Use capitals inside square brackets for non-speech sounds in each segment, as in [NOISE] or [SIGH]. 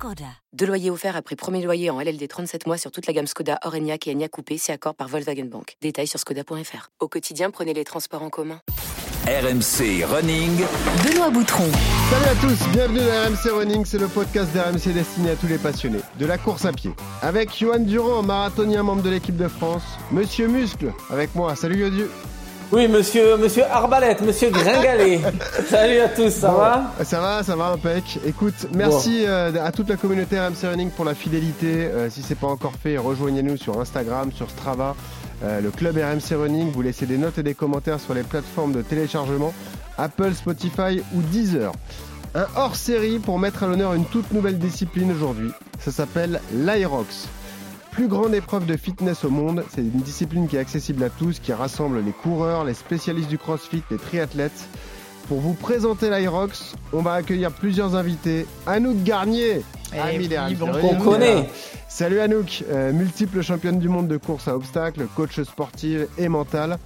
Skoda. Deux loyers offerts après premier loyer en LLD 37 mois sur toute la gamme Skoda, Orenia et Enya Coupé, c'est accord par Volkswagen Bank. Détails sur skoda.fr. Au quotidien, prenez les transports en commun. RMC Running. Benoît Boutron. Salut à tous, bienvenue dans RMC Running, c'est le podcast d'RMC destiné à tous les passionnés de la course à pied. Avec Johan Durand, marathonien membre de l'équipe de France, Monsieur Muscle, avec moi, salut Yodieu. Oui, monsieur, monsieur Arbalète, monsieur Gringalet. [LAUGHS] Salut à tous, ça Bon, va Ça va, ça va, impec. Écoute, merci euh, à toute la communauté RMC Running pour la fidélité. Euh, si c'est pas encore fait, rejoignez-nous sur Instagram, sur Strava, euh, le club RMC Running. Vous laissez des notes et des commentaires sur les plateformes de téléchargement Apple, Spotify ou Deezer. Un hors-série pour mettre à l'honneur une toute nouvelle discipline aujourd'hui. Ça s'appelle l'Aerox. Plus grande épreuve de fitness au monde, c'est une discipline qui est accessible à tous, qui rassemble les coureurs, les spécialistes du crossfit, les triathlètes. Pour vous présenter l'Aerox, on va accueillir plusieurs invités. Anouk Garnier, ami On Running. connaît. Salut Anouk, euh, multiple championne du monde de course à obstacles, coach sportive et mentale,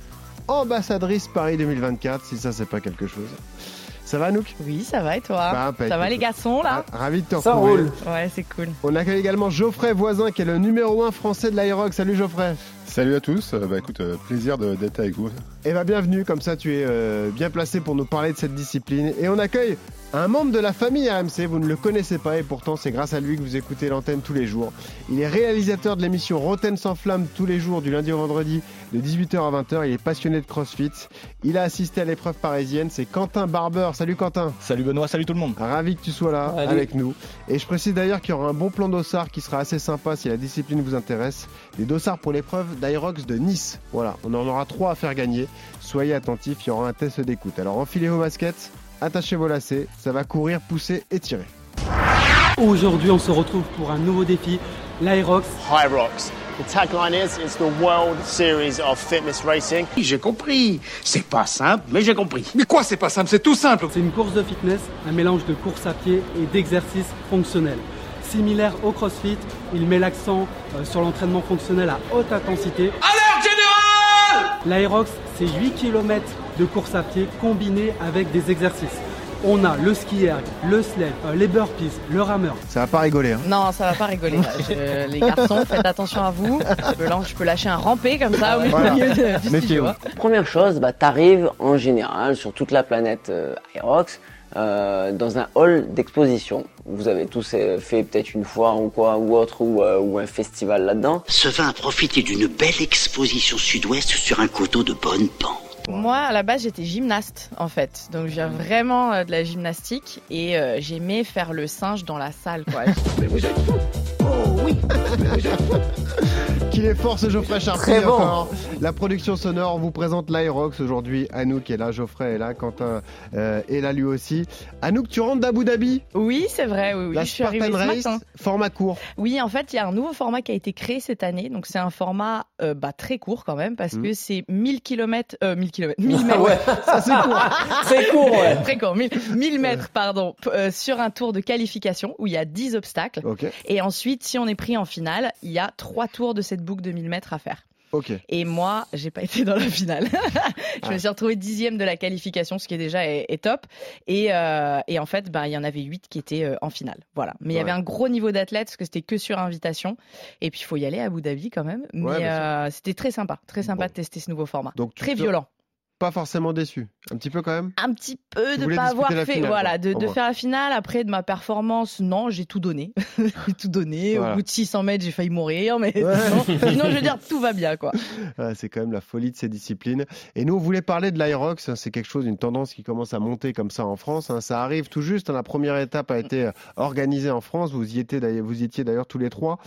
ambassadrice Paris 2024, si ça c'est pas quelque chose. Ça va Anouk Oui, ça va et toi Bah, impec, Ça va les garçons là Ra- Ravi de te Ça retrouver. roule. Ouais, c'est cool. On accueille également Geoffrey Voisin qui est le numéro 1 français de l'Aerox. Salut Geoffrey. Salut à tous, Euh, bah écoute, euh, plaisir de- d'être avec vous. Et bah bienvenue, comme ça tu es euh, bien placé pour nous parler de cette discipline. Et on accueille un membre de la famille RMC, vous ne le connaissez pas et pourtant c'est grâce à lui que vous écoutez l'antenne tous les jours. Il est réalisateur de l'émission Roten sans flamme tous les jours du lundi au vendredi de 18h à 20h. Il est passionné de CrossFit. Il a assisté à l'épreuve parisienne, c'est Quentin Barber. Salut Quentin. Salut Benoît, salut tout le monde. Ravi que tu sois là avec nous. Et je précise d'ailleurs qu'il y aura un bon plan d'ossard qui sera assez sympa si la discipline vous intéresse. Des dossards pour l'épreuve d'Aerox de Nice. Voilà, on en aura trois à faire gagner. Soyez attentifs, il y aura un test d'écoute. Alors enfilez vos baskets, attachez vos lacets, ça va courir, pousser et tirer. Aujourd'hui, on se retrouve pour un nouveau défi, l'Aerox. Hyrox. The tagline is it's the World Series of Fitness Racing. J'ai compris. C'est pas simple, mais j'ai compris. Mais quoi, c'est pas simple, c'est tout simple. C'est une course de fitness, un mélange de course à pied et d'exercices fonctionnels. Similaire au CrossFit, il met l'accent euh, sur l'entraînement fonctionnel à haute intensité. Alerte générale L'Aerox, c'est 8 km de course à pied combinés avec des exercices. On a le ski erg, le sled, euh, les burpees, le rameur. Ça va pas rigoler, hein Non, ça va pas rigoler. Je- les garçons, faites attention à vous. Je peux, lan- je peux lâcher un rampé comme ça au milieu Voilà. de- du Méfiez-vous. studio. Première chose, bah, tu arrives en général sur toute la planète euh, Aerox euh, dans un hall d'exposition. Vous avez tous euh, fait peut-être une foire ou quoi ou autre ou, euh, un festival là-dedans. Ce vin a profité d'une belle exposition sud-ouest sur un coteau de bonne pente. Moi, à la base, j'étais gymnaste en fait. Donc, je viens vraiment euh, de la gymnastique et euh, j'aimais faire le singe dans la salle. Quoi. Qu'il est fort ce Geoffrey Charpie Très bon. encore. La production sonore, on vous présente l'Aerox aujourd'hui. Anouk est là, Geoffrey est là, Quentin euh, est là lui aussi. Anouk, tu rentres d'Abu Dhabi? Oui, c'est vrai. Oui, oui. La je suis arrivée Spartan ce Race, matin. format court. Oui, en fait, il y a un nouveau format qui a été créé cette année. Donc, c'est un format euh, bah, très court quand même parce Mhm. que c'est 1000 km, euh, 1000 km, 1000 Ah mètres. ouais, [LAUGHS] Ça c'est court. ouais. [LAUGHS] Très court, 1000, 1000 mètres, pardon, euh, sur un tour de qualification où il y a 10 obstacles. Et ensuite, si on est pris en finale, il y a trois tours de cette boucle de 1000 mètres à faire. Et moi, j'ai pas été dans la finale. [LAUGHS] je me suis retrouvée dixième de la qualification, ce qui est déjà est, est top. Et, euh, et en fait, bah, il y en avait huit qui étaient euh, en finale. Voilà. Mais il y Ouais. avait un gros niveau d'athlète parce que c'était que sur invitation. Et puis, il faut y aller à Abu Dhabi quand même. Ouais, Mais euh, c'était très sympa, très sympa Bon. de tester ce nouveau format. Donc, très violent. Pas forcément déçu. Un petit peu quand même un petit peu de pas avoir fait finale, voilà de, de faire la finale après de ma performance non j'ai tout donné [LAUGHS] j'ai tout donné Voilà. au bout de 600 mètres j'ai failli mourir mais Ouais. sinon, sinon, je veux dire tout va bien quoi [LAUGHS] Ah, C'est quand même la folie de ces disciplines. Et nous, on voulait parler de l'Aerox. hein, C'est quelque chose, une tendance qui commence à monter comme ça en France. hein. Ça arrive tout juste. hein. La première étape a été euh, organisée en France. Vous y étiez vous y étiez d'ailleurs tous les trois.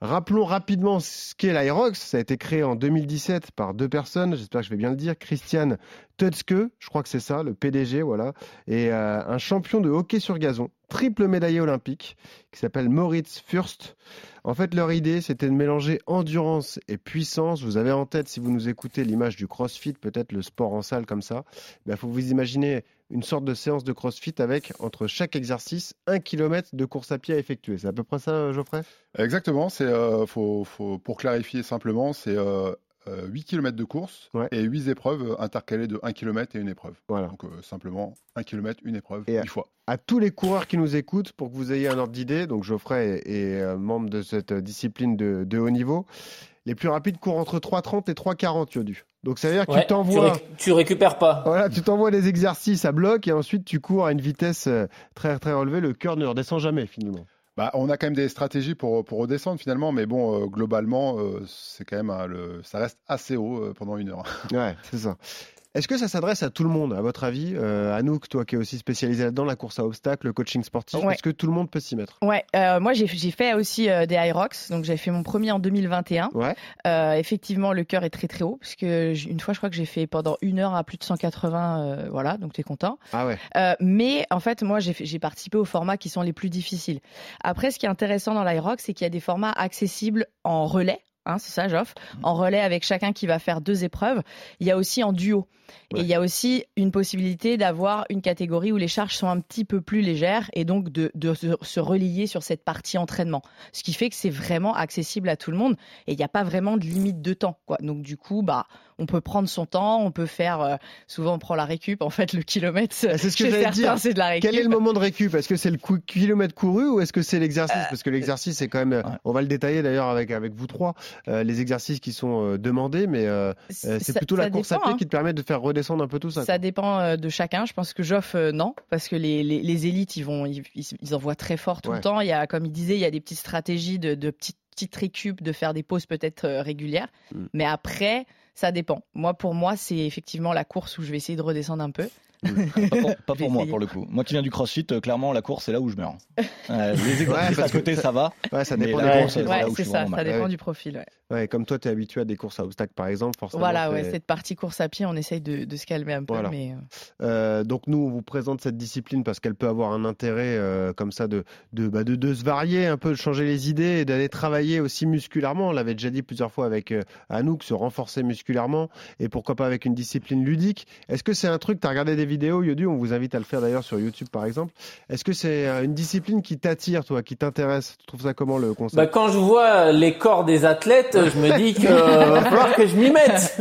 Rappelons rapidement ce qu'est l'Aerox. Ça a été créé en 2017 par deux personnes. J'espère que je vais bien le dire. Christiane Tutske, je crois que c'est ça, le PDG, voilà, et euh, un champion de hockey sur gazon, triple médaillé olympique, qui s'appelle Moritz Fürst. En fait, leur idée, c'était de mélanger endurance et puissance. Vous avez en tête, si vous nous écoutez, l'image du CrossFit, peut-être le sport en salle comme ça. Il faut vous imaginer une sorte de séance de CrossFit avec, entre chaque exercice, un kilomètre de course à pied à effectuer. C'est à peu près ça, Geoffrey? Exactement. C'est, euh, faut, faut, pour clarifier simplement, c'est euh, 8 km de course et 8 épreuves intercalées de 1 km et une épreuve. Voilà. Donc euh, simplement 1 km, une épreuve, et 8 fois. À tous les coureurs qui nous écoutent, pour que vous ayez un ordre d'idée, donc Geoffrey est, euh, membre de cette discipline de, de, haut niveau, les plus rapides courent entre 3,30 et 3,40 Yodu. Donc ça veut dire que tu t'envoies. Tu, récupères pas. Voilà, tu t'envoies des exercices à bloc et ensuite tu cours à une vitesse euh, très très relevée. Le cœur ne redescend jamais finalement. Bah, on a quand même des stratégies pour, pour redescendre finalement, mais bon, euh, globalement, euh, c'est quand même le, ça reste assez haut euh, pendant une heure. Ouais, c'est ça. Est-ce que ça s'adresse à tout le monde, à votre avis euh, Anouk, toi qui es aussi spécialisé là-dedans, la course à obstacles, le coaching sportif, est-ce que tout le monde peut s'y mettre? Ouais, euh, moi j'ai fait aussi euh, des Irox, donc j'ai fait mon premier en 2021. Ouais. Euh, effectivement, le cœur est très très haut, parce que une fois je crois que j'ai fait pendant une heure à plus de 180, euh, voilà, donc tu es content. Ah ouais. Mais en fait, moi j'ai participé aux formats qui sont les plus difficiles. Après, ce qui est intéressant dans l'Irox, c'est qu'il y a des formats accessibles en relais. Hein, c'est ça, Joff. En relais avec chacun qui va faire deux épreuves. Il y a aussi en duo. Et il y a aussi une possibilité d'avoir une catégorie où les charges sont un petit peu plus légères et donc de, de se relier sur cette partie entraînement. Ce qui fait que c'est vraiment accessible à tout le monde et il n'y a pas vraiment de limite de temps. Quoi. Donc du coup, bah, on peut prendre son temps, on peut faire. Euh, souvent, on prend la récup. En fait, le kilomètre, c'est ce que j'allais dire. C'est de la récup. Quel est le moment de récup? Est-ce que c'est le kilomètre couru ou est-ce que c'est l'exercice? Parce que l'exercice, c'est quand même. On va le détailler d'ailleurs avec avec vous trois. Euh, les exercices qui sont euh, demandés, mais euh, euh, c'est plutôt la course dépend, à pied hein. qui te permet de faire redescendre un peu tout ça. Ça dépend euh, de chacun. Je pense que Joff, euh, non, parce que les, les, les élites, ils vont, ils, ils envoient très fort tout Ouais. le temps. Il y a, comme il disait, il y a des petites stratégies de, de petites petites récup, de faire des pauses peut-être euh, régulières. Mm. Mais après, ça dépend. Moi, pour moi, c'est effectivement la course où je vais essayer de redescendre un peu. [LAUGHS] Pas pour, pas pour moi, pour le coup. Moi qui viens du crossfit, euh, clairement, la course, c'est là où je meurs. [LAUGHS] Euh, les exercices Ouais, à côté, ça va. Ouais, ça dépend des course, profils. là Ouais, où je c'est ça, ça dépend Ouais. du profil. Ouais. Comme toi, tu es habitué à des courses à obstacles, par exemple, forcément. Voilà, ouais, cette partie course à pied, on essaye de, de se calmer un peu. Voilà. Mais, euh, Euh, donc nous, on vous présente cette discipline parce qu'elle peut avoir un intérêt euh, comme ça de, de, bah, de, de se varier un peu, de changer les idées et d'aller travailler aussi musculairement. On l'avait déjà dit plusieurs fois avec euh, Anouk, se renforcer musculairement et pourquoi pas avec une discipline ludique. Est-ce que c'est un truc, tu as regardé des vidéos, Yodu, on vous invite à le faire d'ailleurs sur YouTube par exemple. Est-ce que c'est euh, une discipline qui t'attire, toi, qui t'intéresse? Tu trouves ça comment le concept? Bah, quand je vois les corps des athlètes, je me dis que va falloir que je m'y mette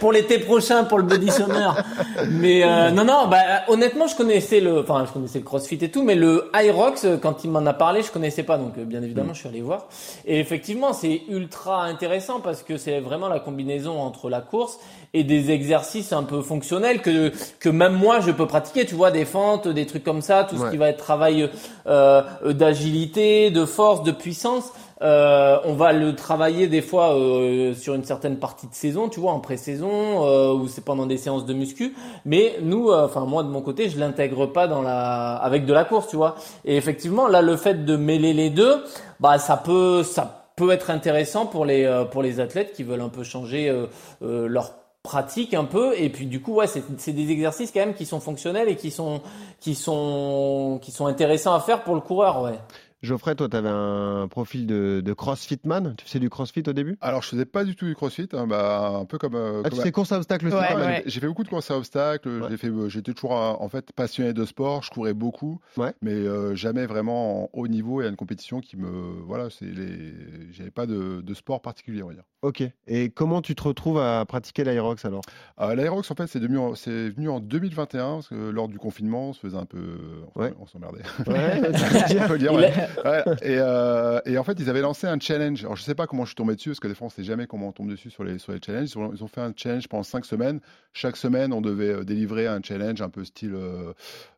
pour l'été prochain pour le Body Summer. Mais euh, non, non, bah honnêtement, je connaissais le, enfin, je connaissais le CrossFit et tout, mais le Hyrox, euh, quand il m'en a parlé, je connaissais pas. Donc, euh, bien évidemment, je suis allé voir. Et effectivement, c'est ultra intéressant parce que c'est vraiment la combinaison entre la course et des exercices un peu fonctionnels que que même moi je peux pratiquer. Tu vois, des fentes, des trucs comme ça, tout ce qui va être travail euh, d'agilité, de force, de puissance. Euh, on va le travailler des fois euh, sur une certaine partie de saison, tu vois, en pré-saison euh, ou c'est pendant des séances de muscu. Mais nous, euh, enfin moi de mon côté, je l'intègre pas dans la avec de la course, tu vois. Et effectivement, là, le fait de mêler les deux, bah ça peut ça peut être intéressant pour les euh, pour les athlètes qui veulent un peu changer euh, leur pratique un peu et puis du coup ouais c'est c'est des exercices quand même qui sont fonctionnels et qui sont qui sont qui sont intéressants à faire pour le coureur ouais Geoffrey, toi, tu avais un profil de, de crossfitman. Tu faisais du crossfit au début? Alors, je faisais pas du tout du crossfit, hein, bah, un peu comme. euh, Ah, tu course à obstacles aussi Ouais, ouais. J'ai fait beaucoup de courses à obstacles. j'ai fait, euh, J'étais toujours en fait passionné de sport. Je courais beaucoup, Ouais. mais euh, jamais vraiment en haut niveau et à une compétition qui me voilà. C'est les. J'avais pas de, de sport particulier, on va dire. Ok. Et comment tu te retrouves à pratiquer l'Aerox alors? Euh, L'Aerox, en fait, c'est venu en 2021 parce que lors du confinement, on se faisait un peu, enfin, Ouais. on s'emmerdait. Ouais. On peut le dire, Il ouais. Ouais. Et, euh, et en fait, ils avaient lancé un challenge. Alors, je sais pas comment je suis tombé dessus, parce que des fois, on sait jamais comment on tombe dessus sur les, sur les challenges. Ils ont, fait un challenge pendant cinq semaines. Chaque semaine, on devait euh, délivrer un challenge un peu style. euh,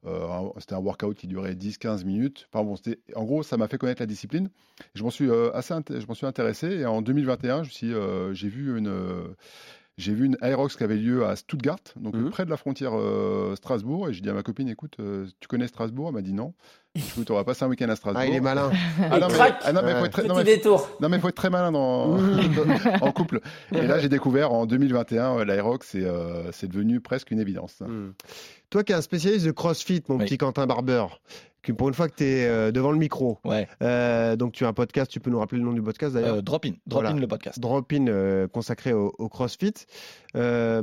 euh, c'était un workout qui durait 10-15 minutes. Enfin, bon, c'était- en gros, ça m'a fait connaître la discipline. Je m'en suis euh, assez int- je m'en suis intéressé. Et en 2021, je me suis, euh, j'ai vu une. euh, j'ai vu une Aerox qui avait lieu à Stuttgart, donc Mhm. près de la frontière euh, Strasbourg, et j'ai dit à ma copine, écoute, euh, tu connais Strasbourg? Elle m'a dit non. Tu auras passé un week-end à Strasbourg. Ah, il est malin. Ah, non, mais, ah, non, mais faut être très, non, Petit mais- détour. non, mais faut être très malin dans, [LAUGHS] en couple. Et là, j'ai découvert en 2021, euh, l'Aerox, c'est euh, c'est devenu presque une évidence. Hmm. Toi qui es un spécialiste de CrossFit, mon Oui. petit Quentin Barber, que pour une fois que tu es devant le micro, Ouais. euh, donc tu as un podcast, tu peux nous rappeler le nom du podcast d'ailleurs Euh, drop in, drop Voilà. in le podcast. Drop-in euh, consacré au, au CrossFit. Euh,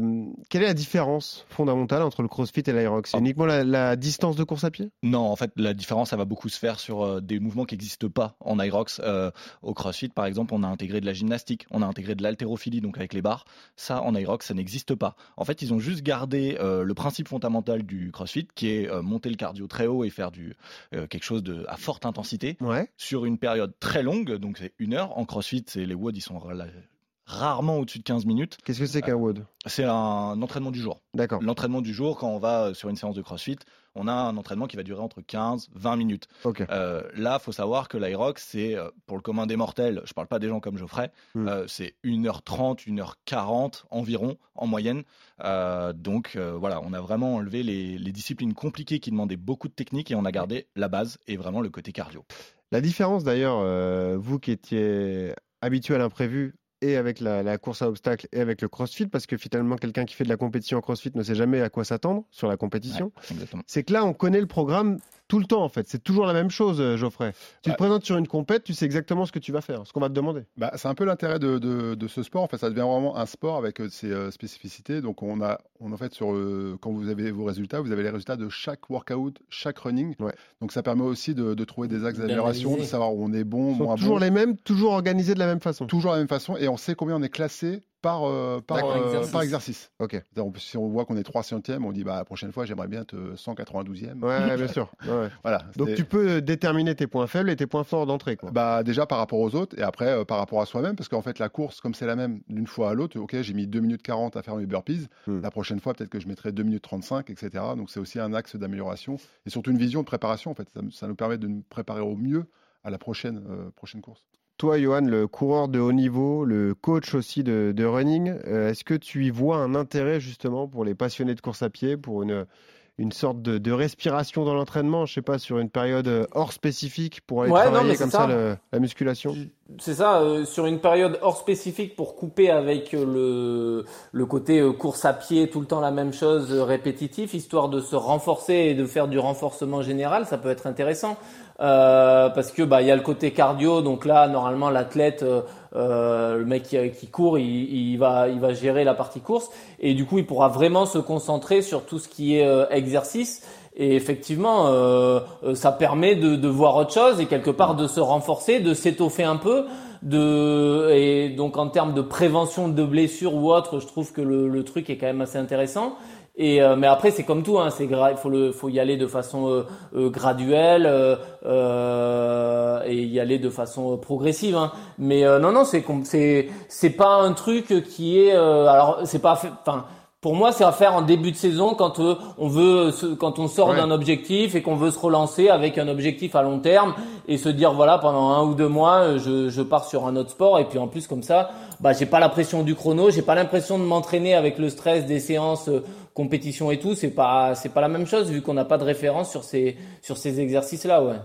quelle est la différence fondamentale entre le CrossFit et l'Aerox? C'est Ah. uniquement la, la distance de course à pied? Non, en fait, la différence, ça va beaucoup se faire sur euh, des mouvements qui n'existent pas en Irox. Euh, au CrossFit, par exemple, on a intégré de la gymnastique, on a intégré de l'haltérophilie, donc avec les barres. Ça, en Irox, ça n'existe pas. En fait, ils ont juste gardé euh, le principe fondamental du CrossFit, qui est monter le cardio très haut et faire du quelque chose de à forte intensité Ouais. sur une période très longue. Donc c'est une heure. En CrossFit, c'est les WOD, ils sont rarement au-dessus de 15 minutes. Qu'est-ce que c'est qu'un WOD C'est un entraînement du jour. D'accord. L'entraînement du jour, quand on va euh, sur une séance de CrossFit, on a un entraînement qui va durer entre 15 20 minutes. Ok. Euh, là, faut savoir que l'Aerox, c'est euh, pour le commun des mortels, je parle pas des gens comme Geoffrey, Hmm. euh, c'est 1h30, 1h40 environ en moyenne. Euh, donc euh, voilà, on a vraiment enlevé les, les disciplines compliquées qui demandaient beaucoup de technique et on a gardé la base et vraiment le côté cardio. La différence d'ailleurs, euh, vous qui étiez habitué à l'imprévu et avec la, la course à obstacles et avec le crossfit, parce que finalement quelqu'un qui fait de la compétition en crossfit ne sait jamais à quoi s'attendre sur la compétition, Ouais, c'est que là on connaît le programme tout le temps en fait. C'est toujours la même chose, euh, Geoffrey. Tu te Ouais. présentes sur une compète, tu sais exactement ce que tu vas faire, ce qu'on va te demander. Bah, c'est un peu l'intérêt de, de- de ce sport. En fait, ça devient vraiment un sport avec euh, ses euh, spécificités. Donc, on a, on, en fait, sur quand vous avez vos résultats, vous avez les résultats de chaque workout, chaque running. Ouais. Donc, ça permet aussi de, de trouver des axes d'amélioration, de savoir où on est bon, Ils sont moins toujours bon. les mêmes, toujours organisés de la même façon. Toujours la même façon. Et on sait combien on est classé par, euh, par, euh, Exercice. par exercice. Ok. Si on voit qu'on est 300e, on dit bah, la prochaine fois, j'aimerais bien être 192e. Ouais, ouais, bien sûr. Ouais. [LAUGHS] Voilà. Donc tu peux déterminer tes points faibles et tes points forts d'entrée. quoi. Bah déjà par rapport aux autres et après euh, par rapport à soi-même parce qu'en fait la course comme c'est la même d'une fois à l'autre, ok j'ai mis 2 minutes 40 à faire mes burpees, Hmm. la prochaine fois peut-être que je mettrai 2 minutes 35 etc. Donc c'est aussi un axe d'amélioration et surtout une vision de préparation en fait, ça, ça nous permet de nous préparer au mieux à la prochaine, euh, prochaine course. Toi, Johan, le coureur de haut niveau, le coach aussi de, de running, euh, est-ce que tu y vois un intérêt justement pour les passionnés de course à pied, pour une, une sorte de, de respiration dans l'entraînement, je sais pas, sur une période hors spécifique pour aller Ouais, travailler comme ça, ça. le- la musculation? C'est ça, euh, sur une période hors spécifique pour couper avec euh, le, le côté course à pied, tout le temps la même chose, répétitif, histoire de se renforcer et de faire du renforcement général, ça peut être intéressant. Euh, parce que bah il y a le côté cardio, donc là normalement l'athlète, euh, euh, le mec qui, court, il, va il va gérer la partie course et du coup il pourra vraiment se concentrer sur tout ce qui est exercice. Et effectivement, ça permet de, de voir autre chose et quelque part de se renforcer, de s'étoffer un peu. De et donc en termes de prévention de blessures ou autre, je trouve que le, le truc est quand même assez intéressant. Et euh, mais après c'est comme tout, hein, c'est faut le faut y aller de façon euh, euh, graduelle euh, euh, et y aller de façon progressive. Hein. Mais euh, non non c'est c'est c'est pas un truc qui est euh, alors c'est pas enfin pour moi, c'est à faire en début de saison quand euh, on veut, se- quand on sort Ouais. d'un objectif et qu'on veut se relancer avec un objectif à long terme et se dire voilà pendant un ou deux mois, je, je pars sur un autre sport et puis en plus comme ça, bah j'ai pas la pression du chrono, j'ai pas l'impression de m'entraîner avec le stress des séances euh, compétition et tout. C'est pas, c'est pas la même chose vu qu'on n'a pas de référence sur ces, sur ces exercices là, ouais.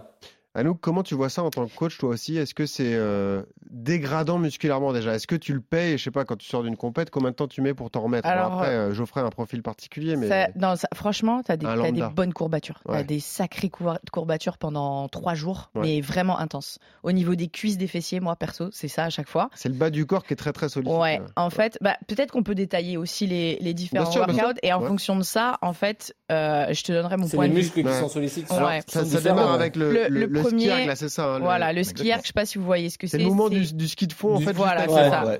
Anouk, comment tu vois ça en tant que coach, toi aussi? Est-ce que c'est euh, dégradant musculairement déjà? Est-ce que tu le payes, je sais pas, quand tu sors d'une compète, combien de temps tu mets pour t'en remettre? Bon, Alors, Après, euh, Geoffrey a un profil particulier, mais Ça- non, ça- franchement, tu as, des bonnes courbatures. Tu Ouais. as des sacrées cour- courbatures pendant trois jours, Ouais. mais vraiment intenses. Au niveau des cuisses, des fessiers, moi perso, c'est ça à chaque fois. c'est le bas du corps qui est très très sollicité. Ouais, en fait, bah, peut-être qu'on peut détailler aussi les, les différents sûr, workouts et en Ouais. fonction de ça, en fait, euh, je te donnerai mon C'est point les de vue. muscles qui Ouais. sont sollicités. Alors, Ça, démarre ouais. avec le, Le- le, le le premier- ski là, c'est ça. hein, le- Voilà, le ski je sais pas si vous voyez ce que c'est. C'est le c'est- du, du ski de fond, en fait. Voilà, c'est ça.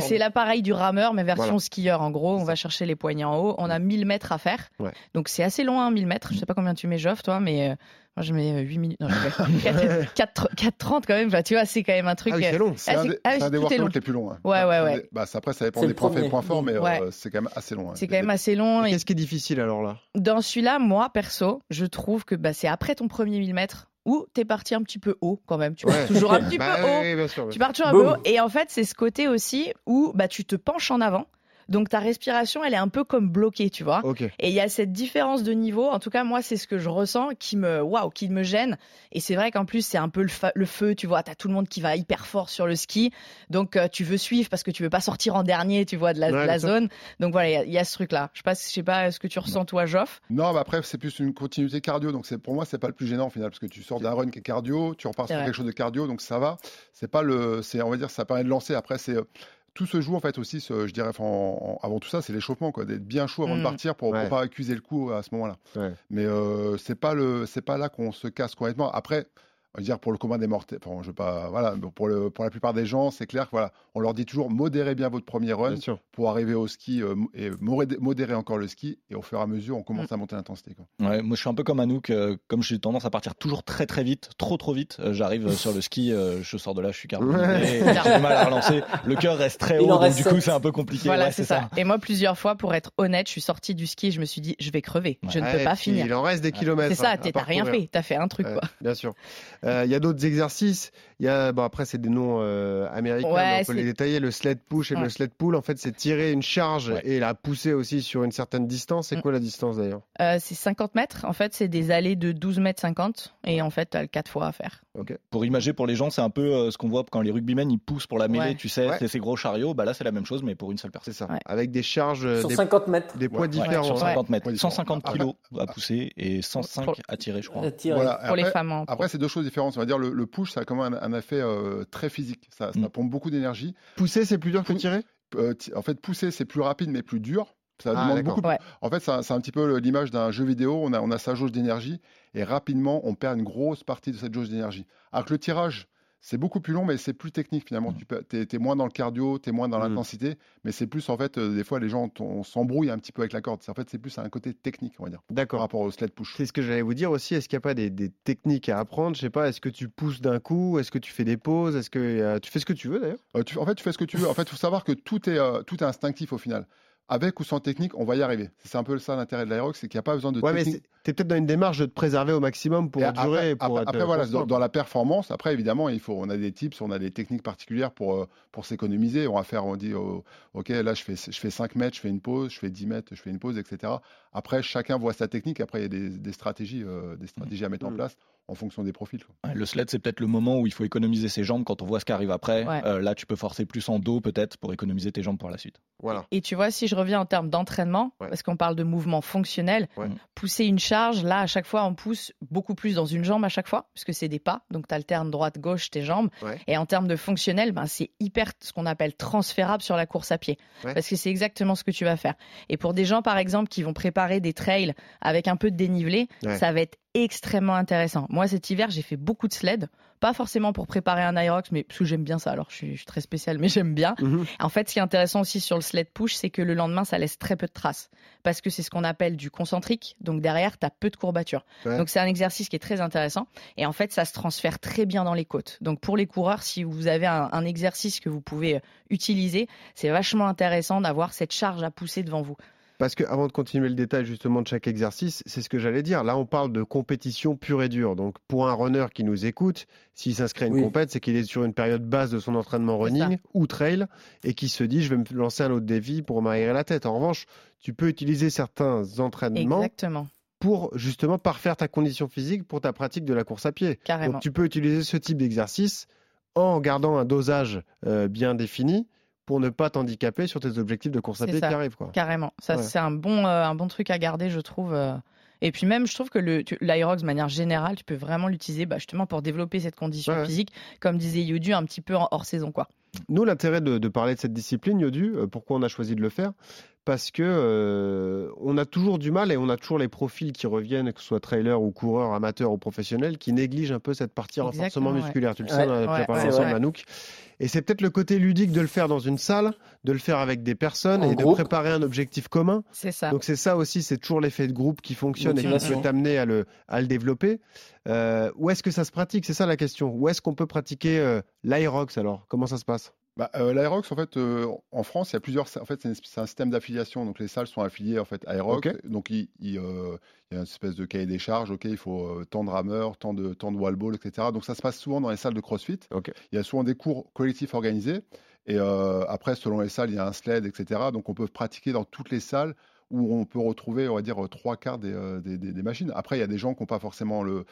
c'est l'appareil du rameur, mais version Voilà. skieur en gros. On va chercher les poignets en haut. On a 1000 mètres à faire. Ouais. Donc c'est assez long, hein, 1000 mètres. Je sais pas combien tu mets, Geoff, toi, mais euh, moi je mets euh, 8 minutes. Non, je fais 4, 4, quand même. Bah, tu vois, c'est quand même un truc. Ah oui, c'est euh, long. C'est Ah, un ah un des workouts les plus longs. hein. Ouais, ouais, ouais. Bah, ça, après, ça dépend des points faibles, points forts, mais Ouais. euh, c'est quand même assez long. hein. C'est quand même assez long. Et Qu'est-ce qui est difficile alors là? Dans celui-là, moi, perso, je trouve que bah, c'est après ton premier 1000 mètres où t'es parti un petit peu haut quand même. Tu pars Ouais. toujours un petit [LAUGHS] Bah peu haut. oui, bien sûr. bien Tu pars toujours un Boum. peu haut. Et en fait, c'est ce côté aussi où bah, tu te penches en avant. Donc ta respiration, elle est un peu comme bloquée, tu vois. Et il y a cette différence de niveau. En tout cas, moi, c'est ce que je ressens qui me, waouh, qui me gêne. Et c'est vrai qu'en plus, c'est un peu le, feu, tu vois. T'as tout le monde qui va hyper fort sur le ski. Donc, euh, tu veux suivre parce que tu veux pas sortir en dernier, tu vois, de la, zone. Donc voilà, il y, a ce truc-là. Je sais pas, je sais pas ce que tu ressens, toi, Joff. Non, mais après, c'est plus une continuité cardio. Donc, c'est, pour moi, c'est pas le plus gênant, au final, parce que tu sors d'un run qui est cardio, tu repars sur quelque chose de cardio, donc ça va. C'est pas le, c'est, on va dire, ça permet de lancer. Après, c'est, tout se joue en fait aussi, je dirais, avant tout ça, c'est l'échauffement, quoi, d'être bien chaud avant de mmh. partir pour ne pas accuser le coup à ce moment-là. Mais euh, c'est pas le, c'est pas là qu'on se casse complètement. Après, on va dire pour le commun des mortels, enfin, je veux pas, voilà, pour, le, pour la plupart des gens, c'est clair que voilà, on leur dit toujours modérez bien votre premier run pour arriver au ski euh, et modérer encore le ski et au fur et à mesure, on commence mm. à monter l'intensité. Ouais, moi je suis un peu comme Anouk, euh, comme j'ai tendance à partir toujours très très vite, trop trop vite. Euh, j'arrive sur le ski, je sors de là, je suis carbonisé, j'ai du mal à relancer. Le cœur reste très haut, donc du coup c'est un peu compliqué. Voilà, c'est ça. Et moi plusieurs fois, pour être honnête, je suis sorti du ski, et je me suis dit je vais crever, je ne peux pas finir. Il en reste des kilomètres. C'est ça, t'as rien fait, t'as fait un truc quoi. Bien sûr. Il y a d'autres exercices. Il y a, bon, après, c'est des noms euh, américains, on peut les détailler. Le sled push et le sled pull, en fait, c'est tirer une charge et la pousser aussi sur une certaine distance. C'est mm. quoi la distance d'ailleurs? Euh, C'est 50 mètres. En fait, c'est des allées de 12 mètres 50 et en fait, tu as 4 fois à faire. Pour imager pour les gens, c'est un peu euh, ce qu'on voit quand les rugbymen ils poussent pour la mêlée, tu sais, c'est ces gros chariots. Bah là, c'est la même chose, mais pour une seule personne. C'est ça. Avec des charges. Sur 50 mètres. Des poids différents. sur 50 mètres. 150 kilos à pousser et 105 à tirer, je crois. Voilà. Pour les femmes. Après, c'est deux choses On va dire le, push, ça a quand même un, un effet euh, très physique. Ça, ça mm. pompe beaucoup d'énergie. Pousser, c'est plus dur que tirer? euh, En fait, pousser, c'est plus rapide mais plus dur. Ça ah, demande beaucoup. En fait, c'est un petit peu l'image d'un jeu vidéo. On a, on a sa jauge d'énergie et rapidement, on perd une grosse partie de cette jauge d'énergie. Alors que le tirage, c'est beaucoup plus long, mais c'est plus technique finalement. Mmh. Tu es, moins dans le cardio, tu es moins dans mmh. l'intensité, mais c'est plus en fait, euh, des fois les gens s'embrouillent un petit peu avec la corde. En fait, c'est plus un côté technique, on va dire. D'accord. Par rapport au sled push. C'est ce que j'allais vous dire aussi. Est-ce qu'il n'y a pas des, techniques à apprendre? Je sais pas, est-ce que tu pousses d'un coup? Est-ce que tu fais des pauses? Est-ce que euh, tu fais ce que tu veux d'ailleurs? Euh, En fait, tu fais ce que tu veux. En fait, il faut savoir que tout est, tout est instinctif au final avec ou sans technique, on va y arriver. C'est un peu ça l'intérêt de l'aérox, c'est qu'il n'y a pas besoin de ouais, technique. Tu es peut-être dans une démarche de te préserver au maximum pour durer. Après, après, voilà, dans, la performance, après évidemment, il faut, on a des tips, on a des techniques particulières pour, euh, pour s'économiser. On va faire, on dit, oh, ok, là je fais, je fais 5 mètres, je fais une pause, je fais 10 mètres, je fais une pause, etc. Après, chacun voit sa technique. Après, il y a des, stratégies, euh, des stratégies à mettre en mm. place en fonction des profils. le sled, c'est peut-être le moment où il faut économiser ses jambes quand on voit ce qui arrive après. Euh, là, tu peux forcer plus en dos peut-être pour économiser tes jambes pour la suite. Voilà. Et tu vois, si je reviens en termes d'entraînement, parce qu'on parle de mouvement fonctionnel, pousser une charge, là, à chaque fois, on pousse beaucoup plus dans une jambe à chaque fois, puisque c'est des pas. Donc, tu alternes droite-gauche tes jambes. Et en termes de fonctionnel, ben, c'est hyper ce qu'on appelle transférable sur la course à pied. Parce que c'est exactement ce que tu vas faire. Et pour des gens, par exemple, qui vont préparer des trails avec un peu de dénivelé, ça va être extrêmement intéressant. Moi, cet hiver, j'ai fait beaucoup de sled. Pas forcément pour préparer un Irox, mais parce que j'aime bien ça. Alors, je suis, très spécial, mais j'aime bien. Mhm. En fait, ce qui est intéressant aussi sur le sled push, c'est que le lendemain, ça laisse très peu de traces. Parce que c'est ce qu'on appelle du concentrique. Donc, derrière, tu as peu de courbatures. Donc, c'est un exercice qui est très intéressant. Et en fait, ça se transfère très bien dans les côtes. Donc, pour les coureurs, si vous avez un, un exercice que vous pouvez utiliser, c'est vachement intéressant d'avoir cette charge à pousser devant vous. Parce que avant de continuer le détail justement de chaque exercice, c'est ce que j'allais dire. Là, on parle de compétition pure et dure. Donc, pour un runner qui nous écoute, s'il s'inscrit à une compète, c'est qu'il est sur une période basse de son entraînement running ou trail et qui se dit je vais me lancer un autre défi pour m'aérer la tête. En revanche, tu peux utiliser certains entraînements pour justement parfaire ta condition physique pour ta pratique de la course à pied. Carrément. Donc, tu peux utiliser ce type d'exercice en gardant un dosage euh, bien défini pour ne pas t'handicaper sur tes objectifs de course à pied qui arrivent. Quoi. Carrément. Ça, c'est un bon, euh, un bon truc à garder, je trouve. Euh. Et puis même, je trouve que l'aérox, de manière générale, tu peux vraiment l'utiliser bah, justement pour développer cette condition physique, comme disait Yodu, un petit peu hors saison. quoi. Nous, l'intérêt de, parler de cette discipline, Yodu, euh, pourquoi on a choisi de le faire? Parce que on a toujours du mal et on a toujours les profils qui reviennent, que ce soit trailer ou coureur, amateur ou professionnel, qui négligent un peu cette partie renforcement musculaire. Tu le sais, on a préparé ensemble, Manouk. Et c'est peut-être le côté ludique de le faire dans une salle, de le faire avec des personnes et de préparer un objectif commun. C'est ça. Donc c'est ça aussi, c'est toujours l'effet de groupe qui fonctionne et qui peut t'amener à le, à le développer. Euh, où est-ce que ça se pratique? C'est ça la question. Où est-ce qu'on peut pratiquer euh, l'Aerox alors? Comment ça se passe? Bah, euh, L'Aerox, en fait, euh, en France, il y a plusieurs. En fait, c'est un système d'affiliation. Donc, les salles sont affiliées en fait à Aerox. Donc, il, il, euh, il, y a une espèce de cahier des charges. Ok, il faut tant de rameurs, tant de tant de wall ball, etc. Donc, ça se passe souvent dans les salles de CrossFit. Okay. Il y a souvent des cours collectifs organisés. Et après, selon les salles, il y a un sled, etc. Donc on peut pratiquer dans toutes les salles où on peut retrouver, on va dire, trois quarts des, euh, des- des- des machines. Après, il y a des gens qui n'ont pas forcément le,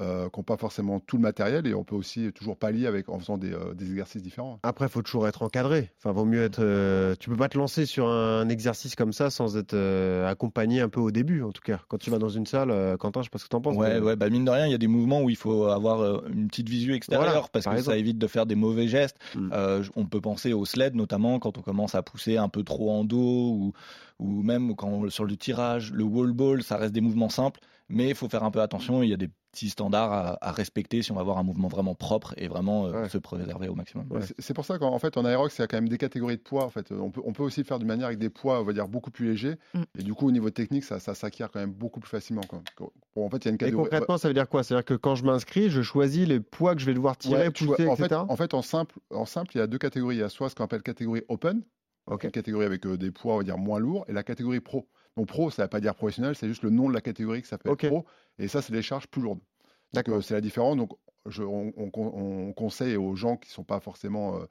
euh, qui ont pas forcément tout le matériel et on peut aussi toujours pallier avec en faisant des, euh, des exercices différents. Après, il faut toujours être encadré. Enfin, vaut mieux être. euh, tu peux pas te lancer sur un exercice comme ça sans être euh, accompagné un peu au début, en tout cas. Quand tu vas dans une salle, euh, Quentin, je sais pas ce que t'en penses. Ouais, mais- ouais, bah mine de rien, il y a des mouvements où il faut avoir euh, une petite visu extérieure Voilà, parce par que exemple. ça évite de faire des mauvais gestes. Mm. Euh, on peut penser au sled notamment quand on commence à pousser un peu trop en dos ou, ou même quand sur le tirage, le wall ball, ça reste des mouvements simples, mais il faut faire un peu attention. Il y a des petits standards à, à respecter si on va avoir un mouvement vraiment propre et vraiment euh, se préserver au maximum. Ouais, c'est- C'est pour ça qu'en en fait, en aérox, il y a quand même des catégories de poids. En fait, on peut, on peut aussi le faire d'une manière avec des poids, on va dire, beaucoup plus légers. Mm. Et du coup, au niveau technique, ça, ça s'acquiert quand même beaucoup plus facilement. Quoi. Bon, en fait, il y a une Et catégorie. concrètement, ça veut dire quoi? C'est-à-dire que quand je m'inscris, je choisis les poids que je vais devoir tirer, Ouais, pousser, vois, en, fait, etc. en fait, en simple, en simple, il y a deux catégories. Il y a soit ce qu'on appelle catégorie open, une catégorie avec euh, des poids, on va dire, moins lourds, et la catégorie pro. Donc pro, ça ne veut pas dire professionnel, c'est juste le nom de la catégorie qui s'appelle pro. Et ça, c'est les charges plus lourdes. Euh, c'est la différence. Donc, je- on, on con- on conseille aux gens qui ne sont pas forcément euh,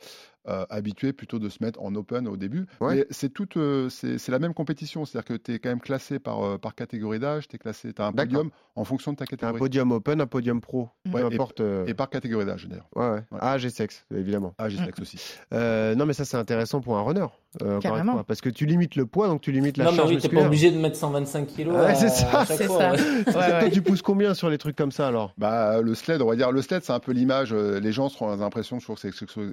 euh, habitués plutôt de se mettre en open au début. Ouais. Mais c'est toute, euh, c'est la même compétition. C'est-à-dire que tu es quand même classé par, par catégorie d'âge, tu es classé, tu as un D'accord. podium en fonction de ta Un catégorie. podium open, un podium pro. Peu et- importe. euh, Et par catégorie d'âge, d'ailleurs. Ouais, ouais. Âge et sexe, évidemment. Âge et sexe aussi. Non, mais ça, c'est intéressant pour un runner. Euh, encore une Carrément. fois, parce que tu limites le poids, donc tu limites la non, mais charge oui, t'es pas obligé de mettre 125 kilos. Ouais, à- [LAUGHS] c'est ça. ouais. Toi, tu pousses combien sur les trucs comme ça alors? Bah, le sled, on va dire, le sled, c'est un peu l'image. euh, les gens seront l'impression toujours que c'est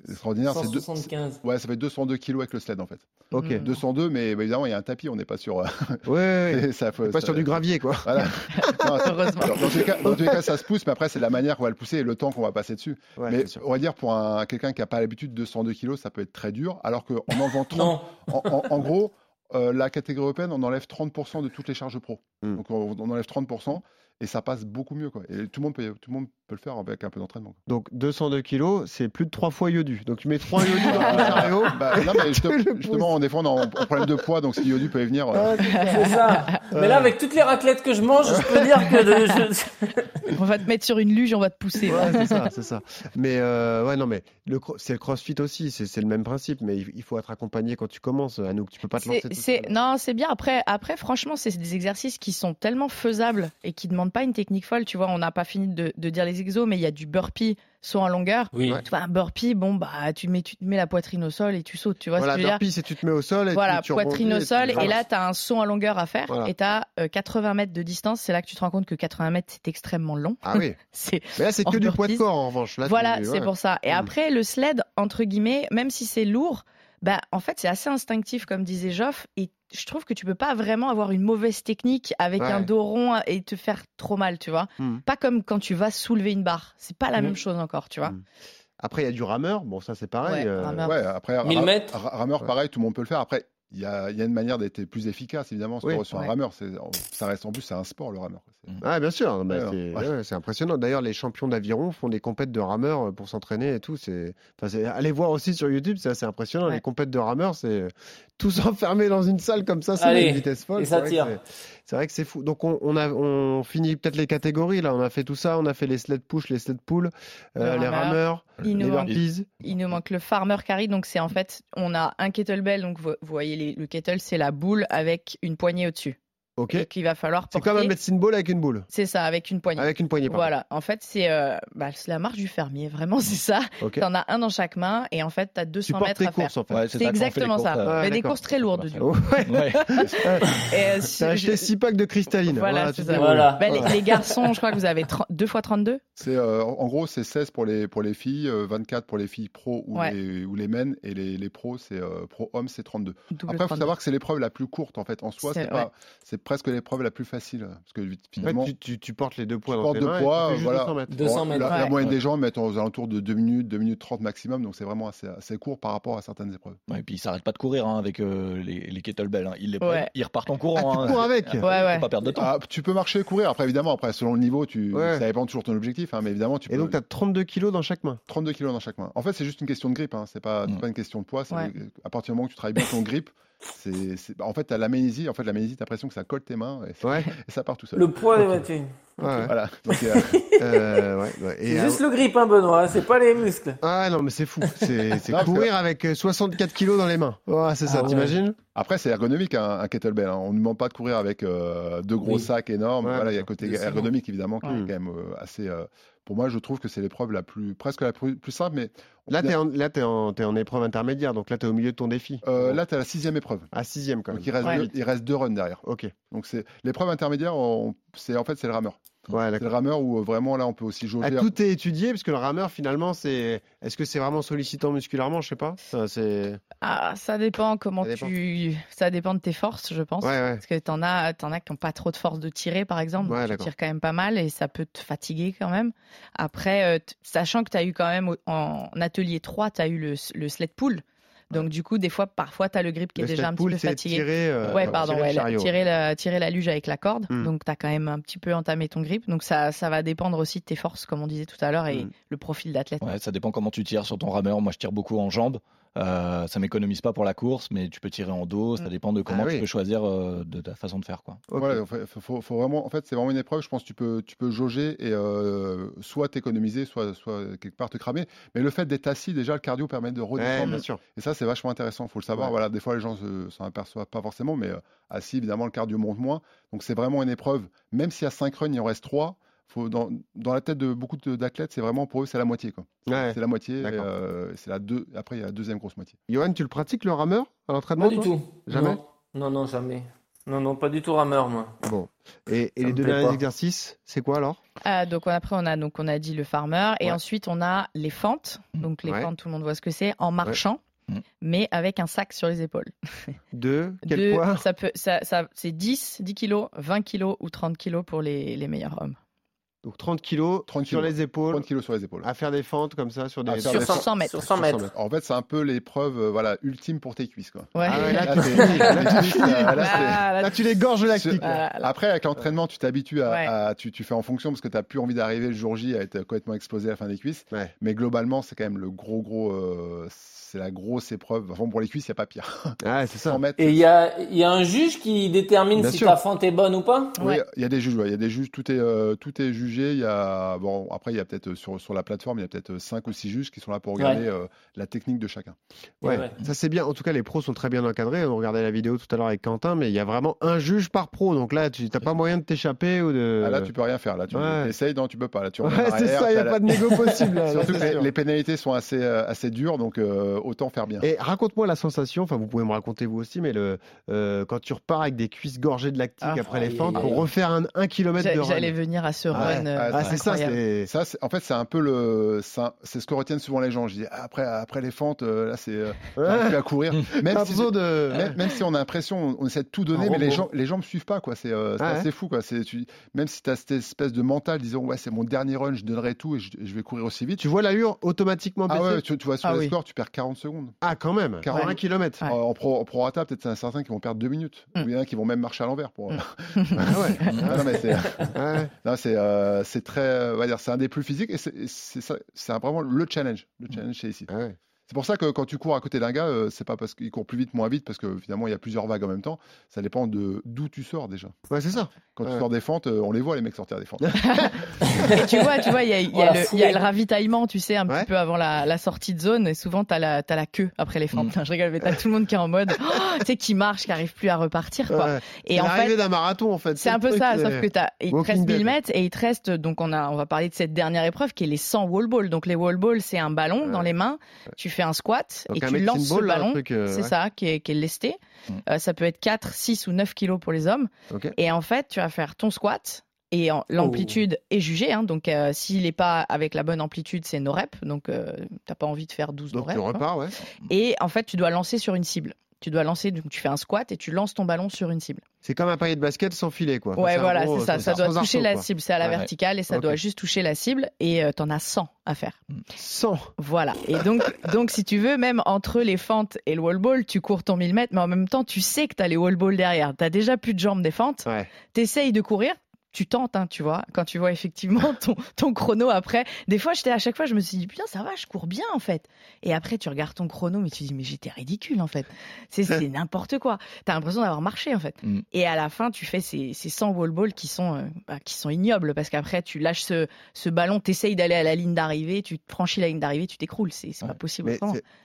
d'extraordinaire. C'est deux- 175. Ouais, ça fait 202 kilos avec le sled en fait. Ok. Mm. 202, mais bah, évidemment, il y a un tapis, on n'est pas sur. euh, Ouais, ouais, ouais. [LAUGHS] ça, faut- pas ça- sur du gravier, quoi. Voilà. [LAUGHS] Non, alors, dans, tous les cas, dans tous les cas, ça se pousse, mais après, c'est la manière qu'on va le pousser et le temps qu'on va passer dessus. Ouais, mais c'est on va dire, pour un, quelqu'un qui n'a pas l'habitude de 202 kilos, ça peut être très dur. Alors qu'en enlevant 30, en, en- en gros, euh, la catégorie européenne, on enlève 30% de toutes les charges pro. Hmm. Donc, on, on enlève 30% et ça passe beaucoup mieux. Quoi. Et tout le, monde peut, tout le monde peut le faire avec un peu d'entraînement. Donc 202 kilos, c'est plus de 3 fois Yodu. Donc tu mets 3 Yodu dans ton [LAUGHS] chariot. Bah, non, mais [LAUGHS] justement, justement, on est en en problème de poids, donc si Yodu peut y venir. euh, C'est ça. [LAUGHS] Mais là, avec toutes les raclettes que je mange, je peux dire que de- je- On va te mettre sur une luge, on va te pousser. Ouais, c'est ça, c'est ça. Mais euh, ouais, non, mais le c'est le CrossFit aussi, c'est c'est le même principe, mais il il faut être accompagné quand tu commences. Anouk, tu peux pas te lancer. Tout non, c'est bien. Après, après, franchement, c'est des exercices qui sont tellement faisables et qui demandent pas une technique folle. Tu vois, on n'a pas fini de, de dire les exos, mais il y a du burpee saut en longueur. Oui. Tu vois, un burpee, bon bah, tu mets, tu te mets la poitrine au sol et tu sautes. Tu vois Voilà, ce que je veux dire burpee, c'est tu te mets au sol et Voilà, tu, tu poitrine au et tu sol, et là, tu as un saut en longueur à faire, Voilà. et tu as 80 mètres de distance. C'est là que tu te rends compte que 80 mètres, c'est extrêmement long. Ah oui. [LAUGHS] c'est Mais là, c'est que du poids de corps en revanche. Là, voilà, c'est ouais. pour ça. Et Mm. après, le sled, entre guillemets, même si c'est lourd, bah, en fait, c'est assez instinctif, comme disait Joff. Et je trouve que tu peux pas vraiment avoir une mauvaise technique avec Ouais. un dos rond et te faire trop mal, tu vois. Mm. Pas comme quand tu vas soulever une barre. C'est pas la Mm. même chose encore, tu vois. Après, il y a du rameur. Bon, ça, c'est pareil. Ouais, euh, rameur. Ouais, après, 1000 ra- mètres. ra- rameur, Ouais. pareil, tout le monde peut le faire. Après, il y a, il y a une manière d'être plus efficace, évidemment, sur, Oui. sur Ouais. un rameur. C'est- Ça reste en plus, c'est un sport, le rameur. Ah, bien sûr, bah, c'est ouais. ouais, c'est impressionnant. D'ailleurs, les champions d'aviron font des compètes de rameurs euh, pour s'entraîner et tout. C'est, enfin, allez voir aussi sur YouTube, c'est assez impressionnant. Ouais. Les compètes de rameurs, c'est euh, tous [LAUGHS] enfermés dans une salle comme ça, c'est une vitesse folle. et ça tire. C'est- vrai que c'est fou. Donc on, on a, on finit peut-être les catégories là. On a fait tout ça. On a fait les sled push, les sled pull, euh, Le les rameur. rameurs, Il les nous manque- burpees. Il nous manque le farmer carry, donc c'est en fait, on a un kettlebell, donc vous, vous voyez les- le kettle, c'est la boule avec une poignée au-dessus. Et qu'il va falloir C'est porter. comme un medicine ball avec une boule. C'est ça, avec une poignée. Avec une poignée. pardon. Voilà, en fait, c'est euh, bah, c'est la marche du fermier, vraiment, c'est ça. Ok. T'en as un dans chaque main et en fait, t'as 200 Tu mètres tes à faire. courses en fait. Ouais, C'est ça, exactement courses, ça. euh, Mais des courses très lourdes, du coup. Ouais. Ouais. [LAUGHS] Et, euh, T'as acheté je- 6 packs de cristalline. Voilà, c'est ça. débrouilles. Voilà. Bah, les, les garçons, je crois que vous avez 2 fois 32 C'est euh, en gros c'est 16 pour les pour les filles, euh, 24 pour les filles pro ou Ouais. les ou les men et les, les pros c'est pro hommes c'est 32. Double Après il faut 32. savoir que c'est l'épreuve la plus courte en fait en soi C'est- c'est pas c'est presque l'épreuve la plus facile parce que En fait, finalement tu, tu- tu portes les deux poids tu dans portes tes de mains et poids, tu voilà. 200 mètres. 200 Bon, mètres. La, la Ouais. moyenne des gens mettent aux alentours de 2 minutes, 2 minutes 30 maximum, donc c'est vraiment assez, assez court par rapport à certaines épreuves. Ouais, et puis ils s'arrêtent pas de courir hein, avec euh, les, les kettlebells. hein. Ils les Ouais. prennent, ils repartent en Ah, courant. tu hein. cours avec Faut Ouais, ouais. pas perdre de temps. Ah, tu peux marcher et courir, après évidemment, après selon le niveau, tu, Ouais. ça dépend toujours de ton objectif, hein, mais évidemment tu Et peux. donc, tu as 32 kilos dans chaque main. 32 kilos dans chaque main. En fait, c'est juste une question de grip, hein, c'est pas, pas une question de poids. À partir du moment où tu travailles bien ton grip, c'est, c'est- bah, en fait, t'as la ménésie. En fait, la ménésie, t'as l'impression que ça colle tes mains et, ça- Ouais. et ça part tout seul. Le poids des Ok. Mathieu. Ouais. Voilà. Donc, euh, [LAUGHS] Euh, ouais, ouais. Et, C'est euh, juste le grip, hein, Benoît, c'est pas les muscles. Ah non, mais c'est fou. C'est [LAUGHS] Non, courir avec euh, 64 kilos dans les mains. Ouais, c'est ça, Ah ouais. t'imagines? Après, c'est ergonomique un, un kettlebell. hein. On ne demande pas de courir avec euh, deux gros Oui. sacs énormes. Ouais, voilà, il y a le côté ergonomique évidemment qui Ouais. est quand même euh, assez. Pour moi, je trouve que c'est l'épreuve la plus presque la plus, plus simple. Mais Là, t'es en, là, t'es en, épreuve intermédiaire, donc là, t'es au milieu de ton défi. euh, là, tu as la sixième épreuve. À sixième quand même. Donc il reste, Ouais. deux, il reste deux runs derrière. Ok. Donc c'est l'épreuve intermédiaire. c'est en fait c'est le rameur. Ouais, C'est le rameur où euh, vraiment là on peut aussi jauger. Ah, tout est étudié parce que le rameur finalement c'est est-ce que c'est vraiment sollicitant musculairement? Je sais pas Ça, c'est Ah, ça dépend comment Ça dépend. tu. Ça dépend de tes forces, je pense. ouais ouais Parce que t'en as, t'en as qui n'ont pas trop de force de tirer, par exemple. Donc tu tires quand même pas mal et ça peut te fatiguer quand même. Après, euh, t- sachant que tu as eu quand même en atelier 3, tu as eu le, le sled pull. Donc, du coup, des fois, parfois, tu as le grip qui Le est déjà un petit peu fatigué. tirer, euh, ouais, pardon, tirer le ouais, la- chariot. tirer, la, tirer la luge avec la corde. Hmm. Donc, tu as quand même un petit peu entamé ton grip. Donc, ça, ça va dépendre aussi de tes forces, comme on disait tout à l'heure, et Hmm. le profil d'athlète. Ouais, ça dépend comment tu tires sur ton rameur. Moi, je tire beaucoup en jambes. Euh, ça m'économise pas pour la course, mais tu peux tirer en dos. Ça Mm. dépend de comment Ah oui. tu peux choisir euh, de ta façon de faire. Quoi. Ok. Voilà, faut, vraiment, en fait, c'est vraiment une épreuve. Je pense que tu peux, tu peux jauger et euh, soit t'économiser, soit, soit quelque part te cramer. Mais le fait d'être assis, déjà, le cardio permet de redescendre. et ça, c'est vachement intéressant. Faut le savoir. Ouais. Voilà, des fois, les gens se- s'en aperçoivent pas forcément, mais euh, assis, évidemment, le cardio monte moins. Donc, c'est vraiment une épreuve. Même s'il y a 5 runs, il en reste 3 Faut, dans, dans la tête de beaucoup de- d'athlètes, c'est vraiment pour eux, c'est la moitié. Quoi. Ouais. C'est la moitié. euh, c'est la deux, après, il y a la deuxième grosse moitié. Johan, tu le pratiques le rameur à l'entraînement Pas du tout. Jamais Non. Non, non, jamais. Non, non, pas du tout rameur, moi. Bon. Et, les deux derniers pas. exercices, c'est quoi alors? Ah, donc on- après on a donc on a dit le farmer et Ouais. ensuite on a les fentes. Donc les Ouais. fentes, tout le monde voit ce que c'est en marchant, Mm. mais avec un sac sur les épaules. [LAUGHS] Deux Quel De- poids? ça peut ça, ça c'est 10, 10 kilos, 20 kilos ou 30 kilos pour les, les meilleurs hommes. Donc 30 kilos 30 sur kilos. les épaules, 30 kilos sur les épaules. à faire des fentes comme ça sur des. Faire Sur des 100 mètres. Sur 100 mètres. En fait, c'est un peu l'épreuve euh, voilà, ultime pour tes cuisses. Quoi. Ouais. Ah ouais, là, Là, tu là, là, Ah, là, tu les gorges lactiques. Ah. Après, avec l'entraînement, tu t'habitues à, Ouais. à- tu, tu fais en fonction parce que tu n'as plus envie d'arriver le jour J à être complètement explosé à la fin des cuisses. Mais globalement, c'est quand même le gros, gros. euh, c'est la grosse épreuve. Enfin, pour les cuisses, il n'y a pas pire. [LAUGHS] Ah, c'est ça. 100 mètres. Et il y a, il y a un juge qui détermine Bien si sûr. ta fente est bonne ou pas? Oui, Ouais. il y a des juges. ouais, Il y a des juges. Tout est, euh, tout est jugé. Il y a bon. Après, il y a peut-être euh, sur, sur la plateforme, il y a peut-être 5 ou 6 juges qui sont là pour regarder euh, la technique de chacun. Ouais, ça c'est bien. En tout cas, les pros sont très bien encadrés. On regardait la vidéo tout à l'heure avec Quentin, mais il y a vraiment un juge par pro. Donc là, tu n'as pas moyen de t'échapper ou de. Ah, là, tu peux rien faire. Là, tu Ouais. essayes, non, tu peux pas. Là, tu c'est ça. Il n'y a pas de négo possible. là, [LAUGHS] Surtout que les, pénalités sont assez, euh, assez dures, donc euh, autant faire bien. Et raconte-moi la sensation, enfin vous pouvez me raconter vous aussi, mais le, euh, quand tu repars avec des cuisses gorgées de lactique Ah, après les fentes pour refaire un, un kilomètre de run. J'allais venir à ce run. euh, Ah, Ah, c'est ça, c'est. Ça, en fait, c'est un peu le, c'est ce que retiennent souvent les gens. Je dis après, après les fentes, euh, là, c'est euh, à courir. [LAUGHS] Même si, de. même, même si on a l'impression, on, essaie de tout donner, mais les robot. gens, les gens me suivent pas, quoi. C'est euh, assez fou, quoi. C'est, tu, même si tu as cette espèce de mental disant ouais, c'est mon dernier run, je donnerai tout et je, je vais courir aussi vite. Tu vois l'allure automatiquement ah ouais, tu, tu vois sur Ah les oui. scores, tu perds 40 secondes. Ah, quand même. 40. un kilomètre. Ouais. En, en pro, en prorata, peut-être c'est certains qui vont perdre deux minutes. Mm. Ou il y en a qui vont même marcher à l'envers. Pour... Mm. [LAUGHS] Ah ouais. [LAUGHS] Ah non, mais c'est, [LAUGHS] Ouais. euh, très, euh, on va dire, c'est un des plus physiques et c'est, vraiment le challenge. Le challenge, c'est ici. C'est pour ça que quand tu cours à côté d'un gars, euh, c'est pas parce qu'il court plus vite, moins vite, parce que finalement il y a plusieurs vagues en même temps. Ça dépend de d'où tu sors déjà. Ouais, c'est ça. Quand Ouais. tu sors des fentes, euh, on les voit les mecs sortir des fentes. [LAUGHS] Tu vois, tu vois, il y a, il y a Voilà, le, il y a foulée. le ravitaillement, tu sais, un Ouais. petit peu avant la, la sortie de zone. Et souvent, t'as la, t'as la queue après les fentes. Je rigole, mais t'as tout le monde qui est en mode, [LAUGHS] oh, tu sais, qui marche, qui arrive plus à repartir, quoi. Ouais. Et C'est en fait, d'un marathon en fait. c'est un peu ça, sauf que t'as, il te reste Dead. 1000 mètres et il te reste, donc on a, on va parler de cette dernière épreuve qui est les 100 wall balls. Donc les wall balls, c'est un ballon Ouais. dans les mains. Tu fais un squat Donc et un tu lances ce ball, un ballon. euh, c'est ouais. ça, qui est, qui est lesté. Mm. Euh, ça peut être 4, 6 ou 9 kilos pour les hommes. Et en fait, tu vas faire ton squat. Et en- l'amplitude est jugée, hein, donc euh, s'il n'est pas avec la bonne amplitude, c'est no rep, donc euh, t'as pas envie de faire 12 no Donc rep. tu quoi. repars, ouais. Et en fait, tu dois lancer sur une cible. Tu dois lancer, donc tu fais un squat et tu lances ton ballon sur une cible. C'est comme un panier de basket sans filet, quoi. Ouais, voilà, c'est ça. euh, Ça doit toucher la cible. C'est à la Ouais. verticale et ça doit juste toucher la cible. Et euh, t'en as 100 à faire. 100. Voilà. Et donc, donc, si tu veux, même entre les fentes et le wall ball, tu cours ton 1000 mètres, mais en même temps, tu sais que t'as les wall balls derrière. T'as déjà plus de jambes des fentes. Ouais. T'essayes de courir. Tu tentes, hein, tu vois. Quand tu vois effectivement [LAUGHS] ton, ton chrono après, des fois, j'étais à chaque fois, je me suis dit, putain, ça va, je cours bien en fait. Et après, tu regardes ton chrono, mais tu dis, mais j'étais ridicule en fait. C'est [LAUGHS] n'importe quoi. T'as l'impression d'avoir marché en fait. Mm. Et à la fin, tu fais ces, ces 100 wall balls qui sont, euh, bah, qui sont ignobles parce qu'après, tu lâches ce, ce ballon, t'essayes d'aller à la ligne d'arrivée, tu franchis la ligne d'arrivée, tu t'écroules. C'est c'est pas possible. Mais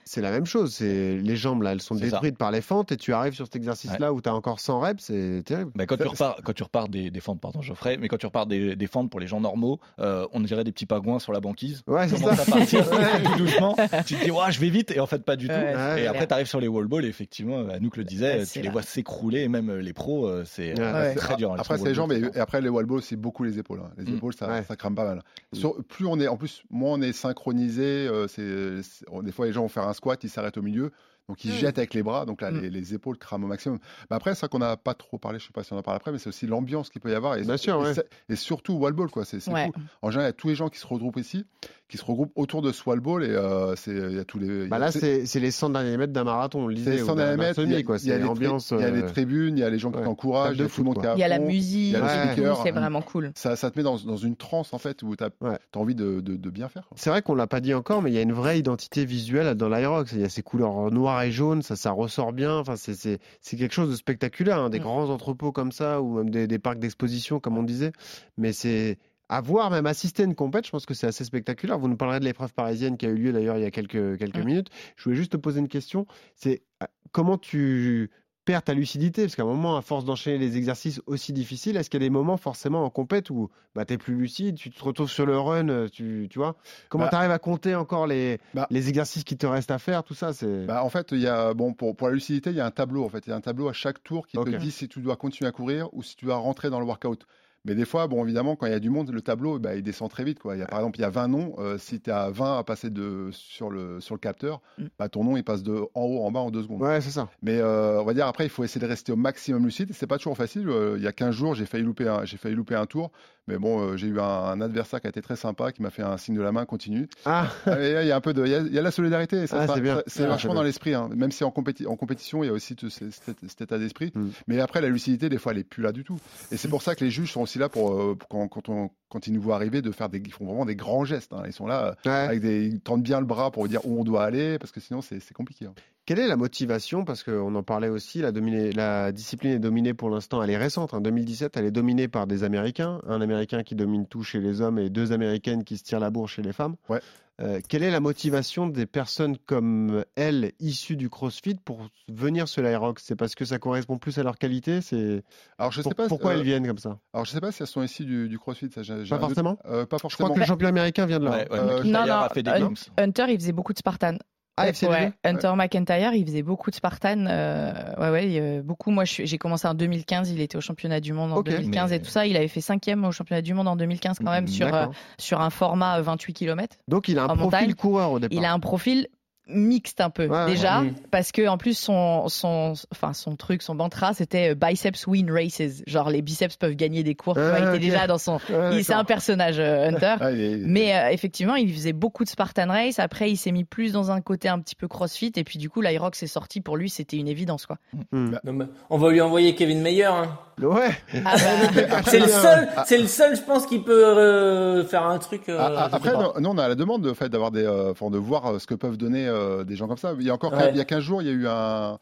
c'est- la même chose. Les jambes là, elles sont ça. détruites par les fentes et tu arrives sur cet exercice-là où tu as encore 100 reps, c'est terrible. Bah, quand, tu Ça- repars, quand tu repars des, des fentes, pardon Geoffrey, mais quand tu repars des, des fentes pour les gens normaux, euh, on dirait des petits pagouins sur la banquise. Ouais, c'est Tu commences ça. à partir [LAUGHS] tout doucement. Tu te dis, ouais, je vais vite, et en fait, pas du tout. Ouais, et après, tu arrives sur les wall balls, et effectivement, Anouk le disait, Ouais, tu les là. vois s'écrouler, et même euh, les pros, euh, c'est Ouais. Ouais. très dur. hein, Après, les c'est les wall jambes balls. et, après les wall balls, c'est beaucoup les épaules. hein. Les Mm. épaules, ça, Ouais. ça crame pas mal. Sur- plus on est, en plus, moins on est synchronisé. euh, des fois, les gens vont faire un squat, ils s'arrêtent au milieu. Donc ils Mm. jettent avec les bras, donc là Mm. les, les épaules crament au maximum. Mais après, ça qu'on n'a pas trop parlé, je sais pas si on en parle après, mais c'est aussi l'ambiance qu'il peut y avoir et, Bien sûr, et, ouais. c'est- et surtout wall ball quoi. C'est, Ouais. fou. En général, il y a tous les gens qui se regroupent ici, qui se regroupent autour de ce wall ball et euh, c'est il y a tous les. Bah là, c'est- les 100 derniers mètres d'un marathon, on le c'est disait. les ou 100 d'un- derniers mètres, il y a- quoi. il y a l'ambiance. il y a les euh, tribunes, il y a les gens qui t'encouragent, il y a tout le foot, monde quoi. qui est à Il y a la musique, c'est vraiment cool. Ça, ça te met dans, dans une transe en fait où tu as, Ouais. envie de, de- de bien faire. C'est vrai qu'on l'a pas dit encore, mais il y a une vraie identité visuelle dans l'Irox. Il y a ces couleurs noires et jaunes, ça, ça ressort bien. Enfin, c'est- quelque chose de spectaculaire. hein. Des Mm. grands entrepôts comme ça, ou même des, des parcs d'exposition, comme on disait. Mais c'est à voir, même assister à une compète, je pense que c'est assez spectaculaire. Vous nous parlerez de l'épreuve parisienne qui a eu lieu d'ailleurs il y a quelques, quelques minutes. Je voulais juste te poser une question. C'est euh, comment tu perds ta lucidité? Parce qu'à un moment, à force d'enchaîner les exercices aussi difficiles, est-ce qu'il y a des moments forcément en compète où bah, tu es plus lucide, tu te retrouves sur le run, euh, tu, tu vois? Comment Bah- tu arrives à compter encore les, Bah- les exercices qui te restent à faire, tout ça? C'est... Bah, en fait, il y a, bon, pour, pour la lucidité, il y a un tableau. En fait, il y a un tableau à chaque tour qui te dit si tu dois continuer à courir ou si tu dois rentrer dans le workout. Mais des fois, bon, évidemment, quand il y a du monde, le tableau, bah, il descend très vite. Quoi. Il y a, par exemple, il y a 20 noms. euh, si tu as 20 à passer de, sur, le, sur le capteur, Mm. bah, ton nom, il passe de en haut en bas en deux secondes. Ouais, c'est ça. Mais euh, on va dire, après, il faut essayer de rester au maximum lucide. C'est pas toujours facile. Euh, il y a 15 jours, j'ai failli, louper un- j'ai failli louper un tour. Mais bon, euh, j'ai eu un, un adversaire qui a été très sympa, qui m'a fait un signe de la main, continue. Ah, Ah, Il y a un peu de, il y a, il y a la solidarité. Ah, c'est bien. ça- C'est Ah, vachement dans l'esprit. hein. Même si en, compéti- en compétition, il y a aussi cet, état d'esprit. Mm. Mais après, la lucidité, des fois, elle est plus là du tout. Et c'est pour ça que les juges sont aussi là pour, euh, pour quand, quand, on- quand ils nous voient arriver, de faire des, ils font vraiment des grands gestes. hein. Ils sont là, euh, ouais. avec des, ils tendent bien le bras pour dire où on doit aller, parce que sinon, c'est c'est compliqué. hein. Quelle est la motivation Parce qu'on en parlait aussi, la, dominée- la discipline est dominée pour l'instant, elle est récente. En 2017, elle est dominée par des Américains. Un Américain qui domine tout chez les hommes et deux Américaines qui se tirent la bourre chez les femmes. Ouais. Euh, quelle est la motivation des personnes comme elles, issues du CrossFit, pour venir sur l'Aerox C'est parce que ça correspond plus à leur qualité? C'est Alors, je Pour- sais pas. Pourquoi euh, elles viennent comme ça? Alors, je sais pas si elles sont ici du, du CrossFit. Ça, j'ai Pas forcément? Euh, Pas Je crois que le champion américain vient de là. Ouais, ouais, Euh, McIntyre Non, non, a fait des. Hunter, il faisait beaucoup de Spartan. Ah, ouais, Hunter McIntyre, il faisait beaucoup de Spartan. euh, ouais, ouais, euh, beaucoup. Moi, j'ai commencé en 2015. Il était au championnat du monde en Ok. 2015 Mais- et tout ça. Il avait fait cinquième au championnat du monde en 2015 quand même sur, euh, sur un format euh, 28 km. Donc il a un profil montagne, coureur au départ. Il a un profil mixte un peu Ouais, déjà Mm. parce que en plus son son enfin son truc son mantra c'était euh, biceps win races genre les biceps peuvent gagner des courses il Ah, était déjà dans son c'est un personnage euh, Hunter [LAUGHS] Ah, il est- mais euh, effectivement, il faisait beaucoup de Spartan Race. Après, il s'est mis plus dans un côté un petit peu CrossFit. Et puis, du coup, l'Irox est sorti. Pour lui, c'était une évidence, quoi. Hmm. Non, mais on va lui envoyer Kevin Meyer. hein. Ouais. Ah bah, [LAUGHS] C'est le seul, c'est le seul, je pense, qui peut euh, faire un truc. après, nous, on a la demande de, fait, d'avoir des, euh, enfin, de voir ce que peuvent donner euh, des gens comme ça. Il y a encore, Ouais. il y a 15 jours, il y a eu un,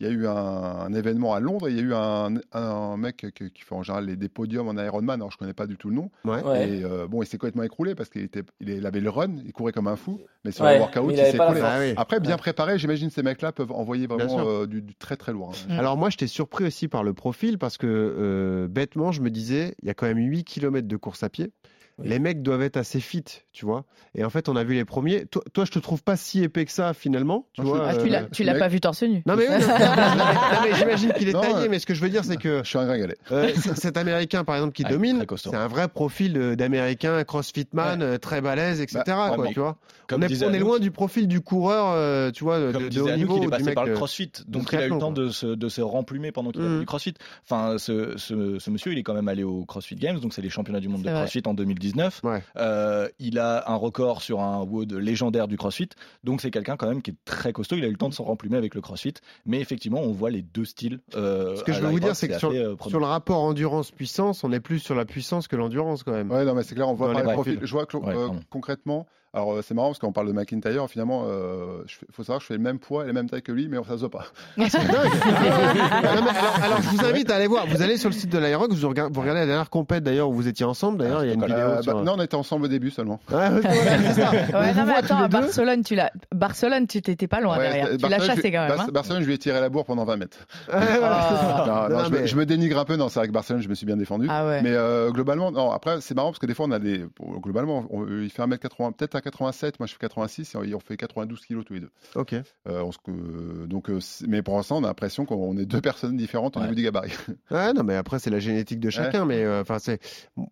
il y a eu un, un événement à Londres. et Il y a eu un, un mec qui, qui fait en général les- des podiums en Ironman. Alors, je connais pas du tout le nom. Ouais. Ouais. Et euh, bon, il s'est complètement écroulé parce qu'il était, il, avait le run, il courait comme un fou, mais sur Ouais, le workout, il s'est écroulé. Ah oui. Après, bien Ouais. préparé, j'imagine ces mecs-là peuvent envoyer vraiment euh, du, du très très lourd. hein. Mm. Alors moi, j'étais surpris aussi par le profil parce que euh, bêtement, je me disais, il y a quand même 8 km de course à pied. Oui. Les mecs doivent être assez fit, tu vois. Et en fait, on a vu les premiers. Toi, toi, je te trouve pas si épais que ça finalement, tu vois. ah, tu euh, l'as, tu l'as pas vu torse nu. Non mais, oui, non, non, [LAUGHS] non, mais j'imagine qu'il est Non, taillé, euh, mais ce que je veux dire, c'est que Je suis un gringalet. euh, cet Américain, par exemple, qui Ah, domine, c'est un vrai profil d'Américain, CrossFitman, euh, très balèze, etc. Bah, quoi, mais tu vois. Comme on est, disait on est loin du profil du coureur, euh, tu vois, de, Comme de haut Anouk, niveau, il est du passé mec, par le CrossFit, donc il a eu le temps de se, de se remplumer pendant qu'il a fait du CrossFit. Enfin, ce, ce, ce monsieur, il est quand même allé au CrossFit Games, donc c'est les championnats du monde de C'est vrai. CrossFit en 2019. Euh, il a un record sur un wood légendaire du CrossFit. Donc c'est quelqu'un quand même qui est très costaud. Il a eu le temps de s'en remplumer avec le CrossFit. Mais effectivement, on voit les deux styles. Euh, Ce que je veux vous dire, c'est que sur, euh, sur, le rapport endurance-puissance, on est plus sur la puissance que l'endurance quand même. Ouais, non, mais c'est clair, on voit les profils. Je vois que, euh, concrètement, alors euh, c'est marrant parce qu'on parle de McIntyre, finalement, il faut savoir que je fais le même poids et la même taille que lui, mais ça se voit pas. [LAUGHS] C'est dingue. [LAUGHS] Ah, alors, alors, je vous invite à aller voir. Vous allez sur le site de l'Aerox, vous, regardez- vous regardez la dernière compète d'ailleurs où vous étiez ensemble. D'ailleurs, il y a une vidéo. Euh, sur- bah, non, on était ensemble au début seulement. Ouais, ouais, voilà, c'est ça. [LAUGHS] Ouais, On non, mais attends, à. Barcelone, tu l'as. Barcelone, tu t'étais pas loin Ouais, derrière. Tu l'as Barcelone, chassé je- quand même. Hein. Barcelone, je lui ai tiré la bourre pendant 20 mètres. Non, non, je, me, mais- je me dénigre un peu. Non, c'est vrai que Barcelone, je me suis bien défendu. Ah ouais. Mais euh, globalement, non. Après, c'est marrant parce que des fois, on a des. bon, globalement, on- il fait 1m80, peut-être à 87. Moi, je fais 86 et on fait 92 kilos tous les deux. Ok. Euh, on se- euh, donc, euh, mais pour l'instant, on a l'impression qu'on est deux personnes différentes au niveau du gabarit. Ouais, non, mais après, c'est la génétique de chacun. Mais euh, enfin, c'est.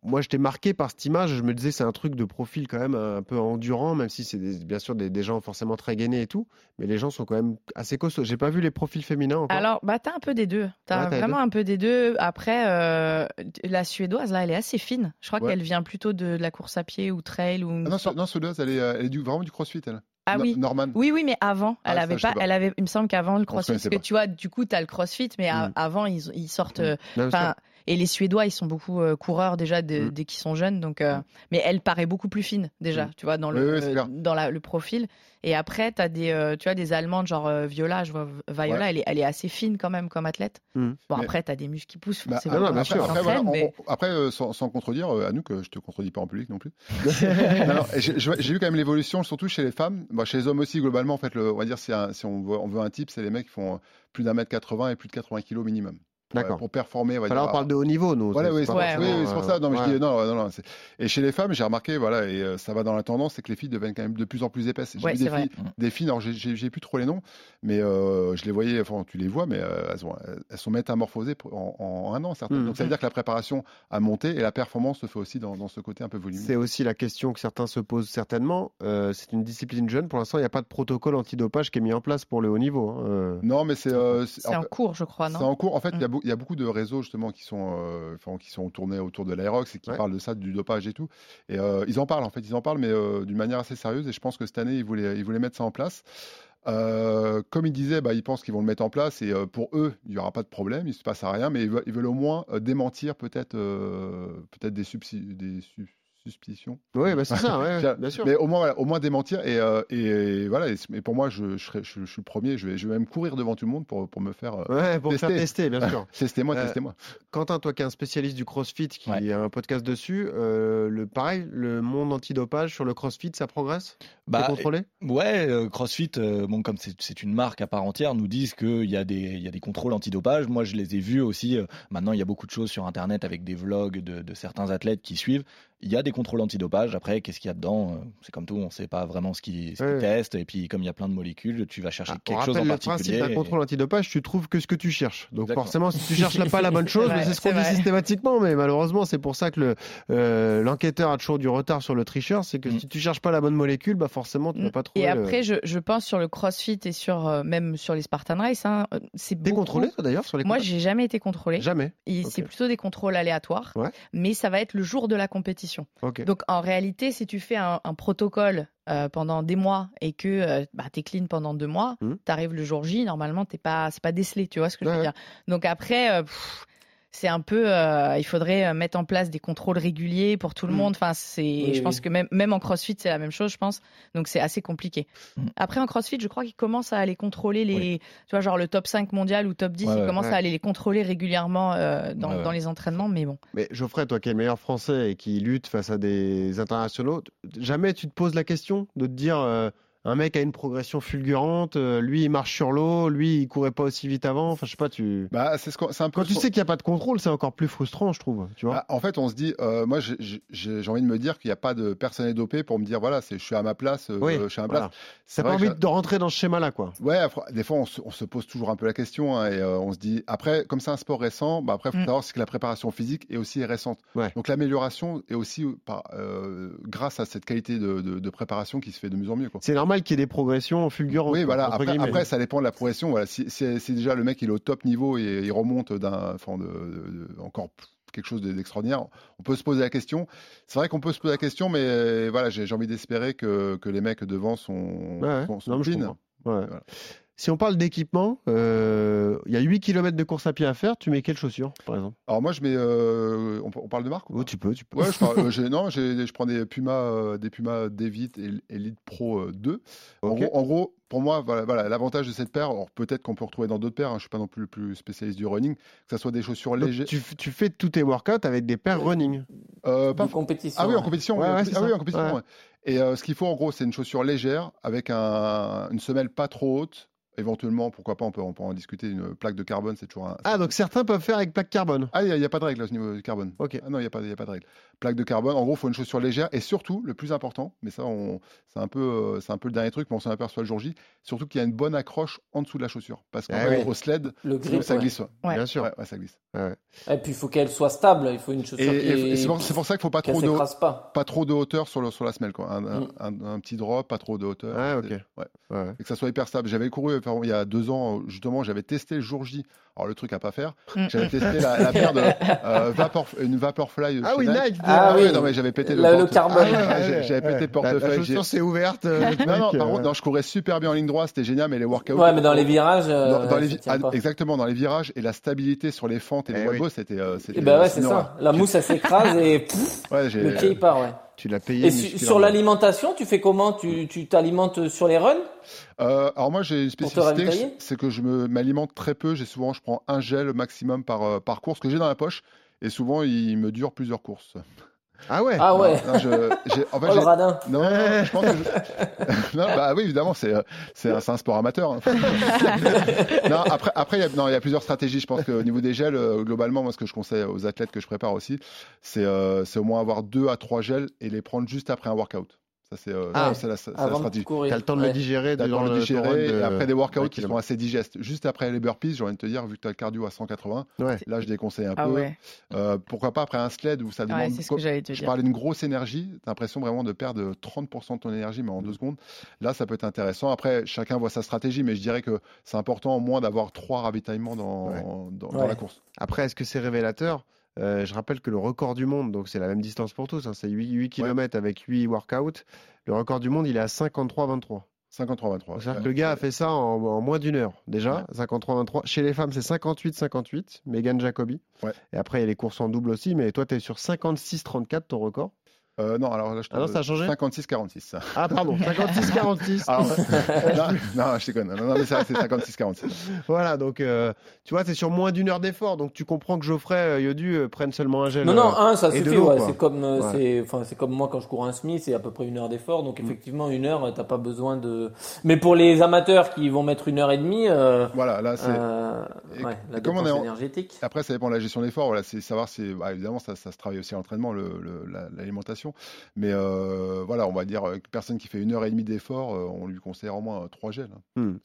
Moi, j'étais marqué par cette image. Je me disais, c'est un truc de profil quand même un peu endurant, même si c'est bien sûr des, des gens forcément très gainés et tout. Mais les gens sont quand même assez costauds. J'ai pas vu les profils féminins encore. Alors, bah, t'as un peu des deux. T'as Ouais, vraiment deux. un peu des deux. Après, euh, la suédoise, là, elle est assez fine. Je crois Ouais. qu'elle vient plutôt de, de la course à pied ou trail ou. Ah non, non, Souleuse, elle est, euh, elle est du, vraiment du crossfit, elle. Ah oui. Norman. Oui, oui, mais avant, Ah, elle ça, avait pas, elle avait, il me semble qu'avant le crossfit, parce que pas. tu vois, du coup, t'as le crossfit, mais a- Mm. avant, ils, ils sortent, euh, Et les Suédois, ils sont beaucoup euh, coureurs déjà de- Mm. dès qu'ils sont jeunes, donc, euh, mais elle paraît beaucoup plus fine déjà, tu vois, dans le, oui, clair. dans la- le profil. Et après, t'as des, euh, tu vois, des Allemandes, genre euh, Viola, je vois Viola, Ouais. elle est, elle est assez fine quand même comme athlète. Mm. Bon, Mais- après, t'as des muscles qui poussent, Bah, ah non, bien tu sûr. Après, voilà, mais- on- après, euh, sans, sans contredire, euh, Anouk, euh, je te contredis pas en public non plus. [LAUGHS] J'ai vu quand même l'évolution, surtout chez les femmes. Bon, chez les hommes aussi, globalement, en fait, le, on va dire, si, un- si on, veut, on veut un type, c'est les mecs qui font euh, plus d'un mètre 80 et plus de 80 kilos minimum. D'accord. Pour performer, on va Enfin, là, dire. on parle de haut niveau, nous. Voilà, oui, c'est pour, ça. Non, mais je ouais. dis, non, non, non, c'est- Et chez les femmes, j'ai remarqué, voilà, et euh, ça va dans la tendance, c'est que les filles deviennent quand même de plus en plus épaisses. J'ai Ouais, vu c'est des vrai. filles, des filles, alors j'ai- j'ai j'ai plus trop les noms, mais euh, je les voyais, enfin, tu les vois, mais euh, elles, ont- elles sont métamorphosées en, en un an, certaines. Mhm. Donc ça veut dire que la préparation a monté et la performance se fait aussi dans, dans ce côté un peu volumineux. C'est aussi la question que certains se posent certainement. Euh, c'est une discipline jeune. Pour l'instant, il n'y a pas de protocole antidopage qui est mis en place pour le haut niveau. hein. Non, mais c'est. euh, C'est en cours, je crois, C'est en cours. En fait, il y a Il y, a beaucoup de réseaux justement qui sont, euh, enfin, qui sont tournés autour de l'Aerox et qui Ouais. parlent de ça, du dopage et tout. Et euh, ils en parlent en fait, ils en parlent, mais euh, d'une manière assez sérieuse. Et je pense que cette année, ils voulaient, ils voulaient mettre ça en place. Comme ils disaient, bah, ils pensent qu'ils vont le mettre en place et pour eux, il n'y aura pas de problème, il ne se passera rien, mais ils veulent, ils veulent au moins démentir peut-être peut-être des, subsi- des su- suspicions. Oui, bah, c'est ça, ouais, [LAUGHS] bien sûr. Mais au moins, voilà, au moins démentir et, euh, et, et voilà. Et, mais pour moi, je, je, serai- je- je suis le premier. Je vais, je vais même courir devant tout le monde pour, pour me faire euh, Ouais, pour faire tester, bien sûr. [LAUGHS] testez-moi, Euh, testez-moi. Quentin, toi qui es un spécialiste du CrossFit, qui a un podcast dessus, euh, le pareil, le monde antidopage sur le CrossFit, ça progresse? Bah, contrôlé? Ouais, CrossFit, bon, comme c'est une marque à part entière, nous disent qu'il y, a des- il y a des contrôles antidopage. Moi, je les ai vus aussi. maintenant, il y a beaucoup de choses sur Internet avec des vlogs de, de certains athlètes qui suivent. Il y a des contrôles antidopage. Après, qu'est-ce qu'il y a dedans Euh, C'est comme tout, on ne sait pas vraiment ce qu'ils Ouais. testent. Et puis, comme il y a plein de molécules, tu vas chercher On quelque chose en rappelle le principe particulier. d'un contrôle antidopage, tu trouves que ce que tu cherches. Donc Exactement. forcément, si tu cherches là pas la bonne [LAUGHS] chose, C'est mais vrai, c'est ce qu'on dit systématiquement, mais malheureusement, c'est pour ça que le, euh, l'enquêteur a toujours du retard sur le tricheur, c'est que Mm. si tu cherches pas la bonne molécule, bah forcément, tu vas pas trouver. Et le- après, je, je pense sur le CrossFit et sur euh, même sur les Spartan Race, hein, c'est T'es beaucoup- contrôlé, toi, d'ailleurs, sur les Moi, j'ai jamais été contrôlé. Jamais. C'est plutôt des contrôles aléatoires, Ouais. mais ça va être le jour de la compétition. Donc en réalité, si tu fais un, un protocole euh, pendant des mois et que euh, bah, tu es clean pendant deux mois, Hmm. tu arrives le jour J, normalement, t'es pas, c'est pas décelé, tu vois ce que je veux dire. Donc après, euh, pff, c'est un peu, euh, il faudrait euh, mettre en place des contrôles réguliers pour tout le Hmm. monde. Enfin, c'est, Oui, je pense oui. que même, même en CrossFit, c'est la même chose, je pense. Donc c'est assez compliqué. Hmm. Après, en CrossFit, je crois qu'ils commencent à aller contrôler les, tu vois, genre le top 5 mondial ou top 10, Ouais, ils ouais. commencent Ouais. à aller les contrôler régulièrement euh, dans, Ouais, ouais. dans les entraînements, mais bon. Mais Geoffrey, toi qui es le meilleur français et qui lutte face à des internationaux, jamais tu te poses la question de te dire euh, un mec a une progression fulgurante, euh, lui il marche sur l'eau, lui il courait pas aussi vite avant. Enfin, je sais pas, tu. Bah, c'est ce un peu. Quand tu sais qu'il n'y a pas de contrôle, c'est encore plus frustrant, je trouve. Tu vois Ah, en fait, on se dit, euh, moi, j'ai- envie de me dire qu'il n'y a pas de personne dopé pour me dire, voilà, c'est, je suis à ma place, euh, Oui, je suis à ma voilà. place. C'est pas envie de rentrer dans ce schéma-là, quoi. Ouais, après, des fois, on se, on se pose toujours un peu la question hein, et on se dit, après, comme c'est un sport récent, bah, après, il faut Mm. savoir c'est que la préparation physique est aussi récente. Ouais. Donc, l'amélioration est aussi par, grâce à cette qualité de, de- de préparation qui se fait de mieux en mieux. Quoi. C'est normal qu'il y ait des progressions fulgurantes. Oui, voilà. Après, ça dépend de la progression. Voilà. Si, si- si déjà le mec il est au top niveau et il remonte d'un, enfin, de, de- de- encore quelque chose d'extraordinaire. On peut se poser la question. C'est vrai qu'on peut se poser la question, mais voilà, j'ai envie d'espérer que, que, les mecs devant sont, ouais, sont, sont non, ouais. Si on parle d'équipement, euh, il y a 8 km de course à pied à faire. Tu mets quelles chaussures, par exemple? Alors moi, je mets. Euh, on, on, parle de marque ou oh, Tu peux, tu peux. Ouais, je, parle, euh, [LAUGHS] non, je prends des Puma, euh, des Puma David et Elite Pro 2. Okay. En, gros, en, gros, pour moi, voilà, voilà l'avantage de cette paire. Alors peut-être qu'on peut retrouver dans d'autres paires. Hein, je suis pas non plus le plus spécialiste du running. Que ça soit des chaussures légères. Tu, tu, fais tous tes workouts avec des paires running? Euh, pas en compétition. Ah oui, en compétition. Ouais, ouais, ah oui, en compétition. Ouais. Et ce qu'il faut en gros, c'est une chaussure légère avec un, une semelle pas trop haute éventuellement, pourquoi pas, on peut, on peut en discuter, une plaque de carbone, c'est toujours un... Ah, donc certains peuvent faire avec plaque carbone Ah, il n'y a, a, pas de règle à ce niveau du carbone. Ok. Ah non, il n'y a, pas, a pas de règle. Plaque de carbone, en gros, il faut une chaussure légère, et surtout, le plus important, mais ça, c'est un, peu, c'est un peu le dernier truc, mais on s'en aperçoit le jour J, surtout qu'il y a une bonne accroche en dessous de la chaussure. Parce qu'au ah, oui. sled, le grip, ça glisse. Ouais. Bien sûr. Ouais, ça glisse. Et puis, il faut qu'elle soit stable, il faut une chaussure et, qui et, C'est pour, pour, ça qu'il ne faut pas trop, de, pas. pas trop de hauteur sur, le, sur la semelle. Quoi. Un, mm. un, un, petit drop, pas trop de hauteur. Ah, ok. Ouais. Et que ça soit hyper stable. J'avais couru il y a deux ans, justement, j'avais testé le jour J. Alors, le truc à pas faire, j'avais testé la, la, paire de euh, Vapor, une Vaporfly. Ah oui, Nike. Ah oui, non, mais j'avais pété le, le carbone. Ah, j'avais pété le portefeuille. La chaussure s'est ouverte. [LAUGHS] non, non, par contre, non, je courais super bien en ligne droite, c'était génial, mais les workouts. Ouais, mais dans les virages. Dans, dans les, ah, exactement, dans les virages et la stabilité sur les fentes et les eh oui. c'était. Euh, eh ben ouais, c'est ça. La mousse, elle s'écrase et [LAUGHS] le pied, il part, ouais. Tu l'as payé. Et sur l'alimentation, tu fais comment? Tu t'alimentes sur les runs? Euh, Alors moi, j'ai une spécificité, c'est que je m'alimente très peu. J'ai souvent, je prends un gel maximum par, euh, par course que j'ai dans la poche. Et souvent, il me dure plusieurs courses. Ah ouais Ah ouais non, je, en [LAUGHS] fait, oh, le radin Non, je pense que je... [LAUGHS] non, bah oui, évidemment, c'est, c'est, un, un sport amateur. Hein. [LAUGHS] non, après, après il, y a, non, il y a plusieurs stratégies. Je pense qu'au niveau des gels, euh, globalement, moi, ce que je conseille aux athlètes que je prépare aussi, c'est, euh, c'est au moins avoir deux à trois gels et les prendre juste après un workout. Ça, c'est euh, ah, la, la, stratégie. Tu as le temps de ouais. le digérer, de le digérer. De... Et après des workouts qui sont assez digestes. Juste après les burpees, j'ai envie de te dire, vu que tu as le cardio à 180, ouais. là, je déconseille un ah peu. Ouais. Euh, pourquoi pas après un sled où ça demande. Ouais, ce que je dire. parlais d'une grosse énergie. Tu as l'impression vraiment de perdre 30% de ton énergie, mais en deux secondes. Là, ça peut être intéressant. Après, chacun voit sa stratégie, mais je dirais que c'est important au moins d'avoir trois ravitaillements dans, dans, dans la course. Après, est-ce que c'est révélateur? Euh, je rappelle que le record du monde, donc c'est la même distance pour tous, hein, c'est 8, 8 km ouais. avec 8 workouts. Le record du monde, il est à 53-23. 53-23. C'est-à-dire que le gars a fait ça en, en moins d'une heure déjà, ouais. 53-23. Chez les femmes, c'est 58-58, Megan Jacobi. Ouais. Et après, il y a les courses en double aussi, mais toi, tu es sur 56-34 ton record. Euh, non, alors là, je ah non, ça a changé 56-46. Ah, pardon, [LAUGHS] 56-46. non, non, je déconne. Non, non mais c'est 56-46. Voilà, donc, euh, tu vois, c'est sur moins d'une heure d'effort. Donc, tu comprends que Geoffrey euh, Yodu euh, prenne seulement un gel. Non, non, un, ça suffit. Ouais, c'est comme, ouais. c'est comme moi quand je cours un semi, c'est à peu près une heure d'effort. Donc, effectivement, une heure, t'as pas besoin de. Mais pour les amateurs qui vont mettre une heure et demie. voilà, là, c'est. ouais, la comme on est en... énergétique. Après, ça dépend de la gestion d'effort. Voilà, c'est savoir si. Bah, évidemment, ça, ça se travaille aussi à l'entraînement, l'alimentation. Mais euh, voilà, on va dire euh, personne qui fait une heure et demie d'effort, euh, on lui conseille au moins trois gels. Hmm.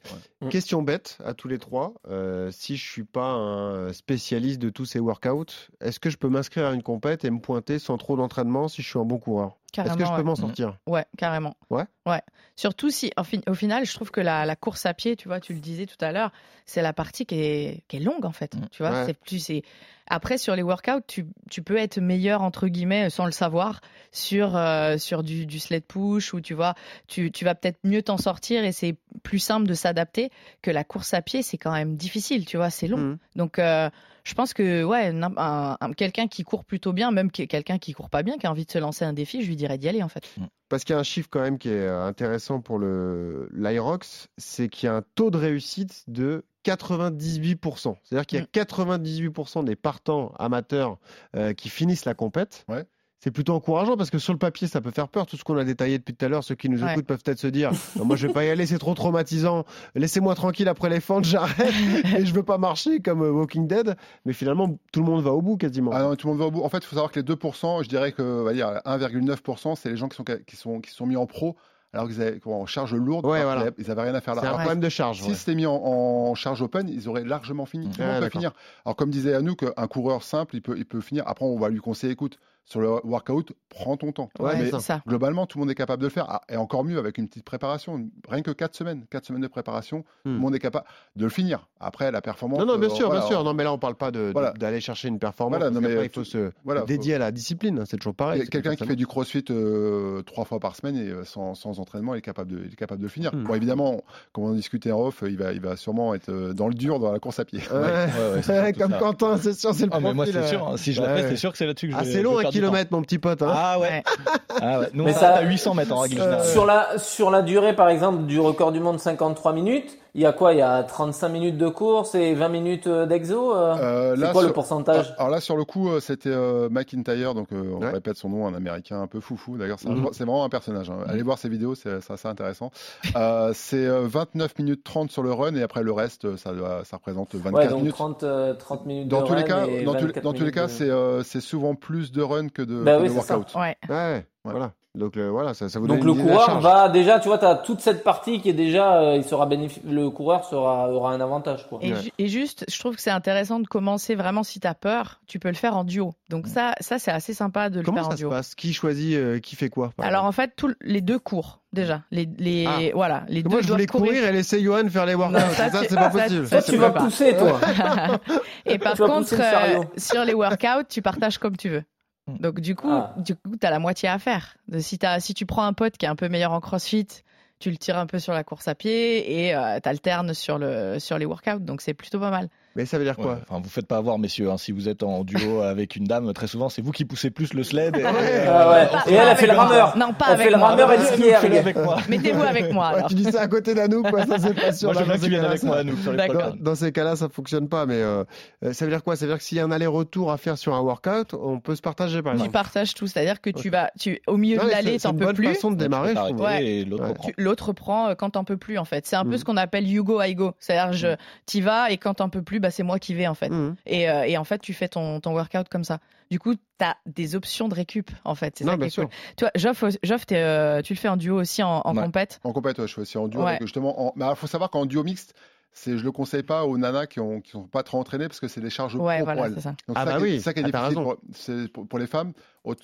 Ouais. Question bête à tous les trois. Euh, si je suis pas un spécialiste de tous ces workouts, est-ce que je peux m'inscrire à une compète et me pointer sans trop d'entraînement si je suis un bon coureur? Est-ce que je peux m'en sortir Ouais, carrément. Ouais. Ouais. Surtout si, au, fin, au final, je trouve que la, la, course à pied, tu vois, tu le disais tout à l'heure, c'est la partie qui est, qui est longue en fait. Mmh. Tu vois, ouais. c'est plus, c'est. Après, sur les workouts, tu, tu peux être meilleur entre guillemets sans le savoir sur euh, sur du, du sled push ou tu vois, tu, tu vas peut-être mieux t'en sortir et c'est plus simple de s'adapter que la course à pied. C'est quand même difficile, tu vois, c'est long. Mmh. Donc euh, je pense que ouais, un, un, quelqu'un qui court plutôt bien, même quelqu'un qui court pas bien, qui a envie de se lancer un défi, je lui dirais d'y aller en fait. Parce qu'il y a un chiffre quand même qui est intéressant pour le l'Irox, c'est qu'il y a un taux de réussite de 98%. C'est-à-dire qu'il y a 98% des partants amateurs euh, qui finissent la compète. Ouais c'est plutôt encourageant parce que sur le papier, ça peut faire peur. Tout ce qu'on a détaillé depuis tout à l'heure, ceux qui nous ouais. écoutent peuvent peut-être se dire [LAUGHS] Moi, je vais pas y aller, c'est trop traumatisant. Laissez-moi tranquille après les fentes, [LAUGHS] j'arrête et je veux pas marcher comme Walking Dead. Mais finalement, tout le monde va au bout quasiment. Ah non, tout le monde va au bout. En fait, il faut savoir que les 2%, je dirais que 1,9%, c'est les gens qui sont, qui, sont, qui sont mis en pro alors qu'ils avaient en charge lourde, Ouais, alors voilà. qu'ils avaient rien à faire là. C'est un Alors, problème de charge. Si ouais. c'était mis en, en charge open, ils auraient largement fini. Tout le Ah, monde peut finir. Alors, comme disait Anouk, un coureur simple, il peut, il peut finir. Après, on va lui conseiller, écoute, sur le workout, prends ton temps. Ouais, Mais ça. globalement, tout le monde est capable de le faire. Ah, Et encore mieux, avec une petite préparation. Rien que 4 semaines. 4 semaines de préparation, tout le monde est capable de le finir. Après, la performance. Hmm. Non, non, bien euh, sûr, voilà, bien sûr. Non, mais là, on parle pas de- de- Voilà. d'aller chercher une performance. Voilà, parce non, mais qu'après, il faut se voilà, dédier à la discipline. C'est toujours pareil. Quelqu'un qui fait du crossfit euh, trois fois par semaine et euh, sans, sans entraînement, il est capable de, il est capable de le finir. Hmm. Bon, évidemment, comme on discutait en off, il va, il va sûrement être euh, dans le dur dans la course à pied. Ouais. ouais, [LAUGHS] Comme ça. Quentin, c'est sûr, c'est le Ah, mais moi, c'est sûr. hein. Si je la fais, c'est sûr que c'est là-dessus que je Ah, vais- c'est long kilomètre, mon petit pote. hein. Ah ouais. [LAUGHS] Ah ouais. Nous, Mais on ça- à 800 mètres en règle générale. Sur la, sur la durée, par exemple, du record du monde 53 minutes, il y a quoi Il y a 35 minutes de course et 20 minutes euh, d'exo euh Euh, C'est là, quoi le sur- pourcentage Alors là, sur le coup, euh, c'était euh, McIntyre, donc euh, on Ouais. répète son nom, un américain un peu foufou. D'ailleurs, c'est Mhm. vraiment un personnage. hein. Allez voir ses vidéos, c'est c'est assez intéressant. Euh, c'est euh, 29 minutes 30 sur le run, et après le reste, ça, représente 24 Ouais, donc minutes. 30, euh, 30 minutes Dans de tous les run cas, et dans, tous les- 24 dans tous les minutes cas, de- c'est euh, souvent plus de run que de, Bah que oui, de c'est ça. workout. Ouais. Ouais, ouais, voilà. Donc le- voilà, ça, ça vous Donc donne le une coureur va déjà, tu vois, tu as toute cette partie qui est déjà, euh, il sera bénéfique, le coureur sera, aura un avantage. Quoi. Et, ju- et juste, je trouve que c'est intéressant de commencer vraiment si tu as peur, tu peux le faire en duo. Donc ça, ça c'est assez sympa de le Comment faire en ça se duo. passe? Qui choisit euh, qui fait quoi par Alors en fait, tout, les deux courent déjà. Les, les, Ah. voilà, les deux Moi, je voulais doivent courir. courir et laisser Johan faire les workouts. Non, ça, ça, c'est pas ça, possible. Toi, Ça, tu tu vas pas. pousser, toi. [LAUGHS] Et par Tu contre, euh, sur les workouts, tu partages comme tu veux. Donc du coup, Ah. du coup, t'as la moitié à faire. De- Si t'as, si tu prends un pote qui est un peu meilleur en CrossFit, tu le tires un peu sur la course à pied et euh, t'alternes sur le sur les workouts. Donc c'est plutôt pas mal. Mais ça veut dire quoi Ouais, enfin, vous faites pas avoir, messieurs. hein. Si vous êtes en duo [LAUGHS] avec une dame, très souvent, c'est vous qui poussez plus le sled. Et, Ah ouais. euh, Et elle, elle fait le rameur. Non, pas Elle avec fait le moi. rameur et le. Mettez-vous avec moi. Alors. tu dis ça à côté d'Anouk, quoi, ça c'est pas sûr. Moi, je veux dans que ces tu avec ça- moi, nous, sur les. Dans, dans ces cas-là, ça fonctionne pas. Mais euh, ça veut dire quoi? Ça veut dire que s'il y a un aller-retour à faire sur un workout, on peut se partager par Tu exemple. partages tout, c'est-à-dire que tu vas, tu au milieu Non, de l'allée, c'est- c'est t'en une peux bonne plus. façon de démarrer, l'autre. Tu- prend euh, quand t'en peux plus en fait. C'est un peu Mm. ce qu'on appelle you go, I go. C'est-à-dire Hmm. t'y vas et quand t'en peux plus, bah c'est moi qui vais en fait. Et, euh, et en fait tu fais ton, ton workout comme ça. Du coup t'as des options de récup en fait. C'est Non, ça qui bien est sûr. cool. Tu vois, Geoff, Geoff t'es, euh, tu le fais en duo aussi en, en Ouais. compète? En compète, ouais, je suis aussi en duo. Ouais. avec, justement, en... Mais il faut savoir qu'en duo mixte, c'est, je le conseille pas aux nanas qui ont qui sont pas trop entraînées parce que c'est des charges Ouais, pro voilà, pour elles. c'est ça. Donc, Ah ça bah qui oui, c'est ça qui est ah, difficile pour, pour, pour les femmes.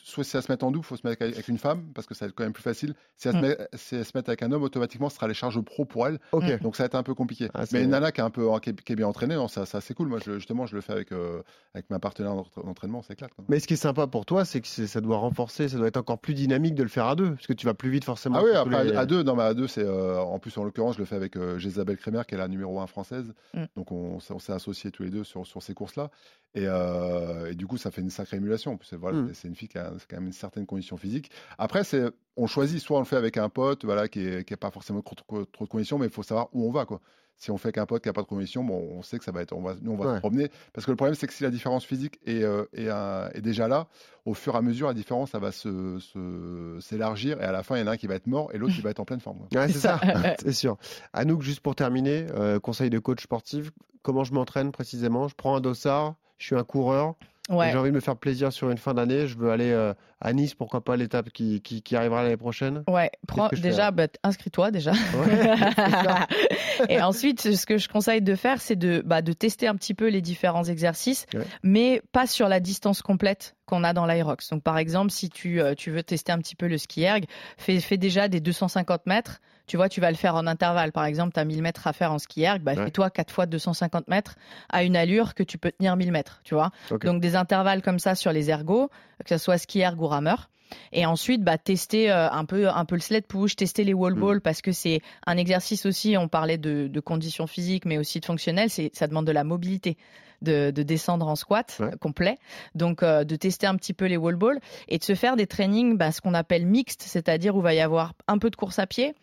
Soit si elles se mettent en double, il faut se mettre avec, une femme parce que ça va être quand même plus facile. Si elles, Mm. se, met- si elles se mettent avec un homme, automatiquement, ce sera les charges pro pour elles. Ok. Mm. Donc ça va être un peu compliqué. Ah, Mais une nana qui est un peu qui est, qui est bien entraînée, non, ça, ça c'est cool. Moi, je, justement, je le fais avec euh, avec ma partenaire d'entra- d'entraînement, c'est clair. Mais ce qui est sympa pour toi, c'est que c'est- ça doit renforcer, ça doit être encore plus dynamique de le faire à deux, parce que tu vas plus vite forcément. Ah oui, que après les- à, deux, non, mais à deux, c'est euh, en plus en l'occurrence, je le fais avec euh, Isabelle Crémer, qui est la numéro 1 française. Mm. Donc on, s'est- on s'est associés tous les deux sur, sur ces courses-là. Et, euh, et du coup, ça fait une sacrée émulation. C'est- voilà, Mm. c'est une fille qui a, quand même une certaine condition physique. Après, c'est on choisit, soit on le fait avec un pote, voilà, qui n'a qui pas forcément trop, de conditions, mais il faut savoir où on va, quoi. Si on fait avec un pote qui n'a pas de conditions, bon, on sait que ça va être, on va, nous, on va Ouais. se promener. Parce que le problème, c'est que si la différence physique est, euh, est, un- est déjà là, au fur et à mesure, la différence, ça va se- se- s'élargir. et à la fin, il y en a un qui va être mort et l'autre qui va être en pleine forme. Ouais, [LAUGHS] c'est ça, ça. [LAUGHS] c'est sûr. Anouk, juste pour terminer, euh, conseil de coach sportif, comment je m'entraîne précisément? Je prends un dossard, je suis un coureur, Ouais. j'ai envie de me faire plaisir sur une fin d'année, je veux aller euh, à Nice, pourquoi pas l'étape qui, qui, qui arrivera l'année prochaine Ouais, prends, déjà, bah, inscris-toi déjà. Ouais, [LAUGHS] [LAUGHS] et ensuite, ce que je conseille de faire, c'est de, bah, de tester un petit peu les différents exercices, Ouais. mais pas sur la distance complète qu'on a dans l'Aerox. Donc, par exemple, si tu, euh, tu veux tester un petit peu le ski erg, fais, fais déjà des 250 mètres. Tu vois, tu vas le faire en intervalle. Par exemple, tu as 1000 mètres à faire en ski erg, bah, Ouais. fais-toi 4 fois 250 mètres à une allure que tu peux tenir 1000 mètres. Tu vois. Donc, des intervalles comme ça sur les ergos, que ce soit ski erg ou rameur. Et ensuite, bah, tester euh, un peu, un peu le sled push, tester les wall Mm. balls parce que c'est un exercice aussi. On parlait de, de conditions physiques, mais aussi de fonctionnel. C'est, ça demande de la mobilité, de, de descendre en squat Ouais. complet. Donc, euh, de tester un petit peu les wall balls et de se faire des trainings, bah, ce qu'on appelle mixtes, c'est-à-dire où il va y avoir un peu de course à pied,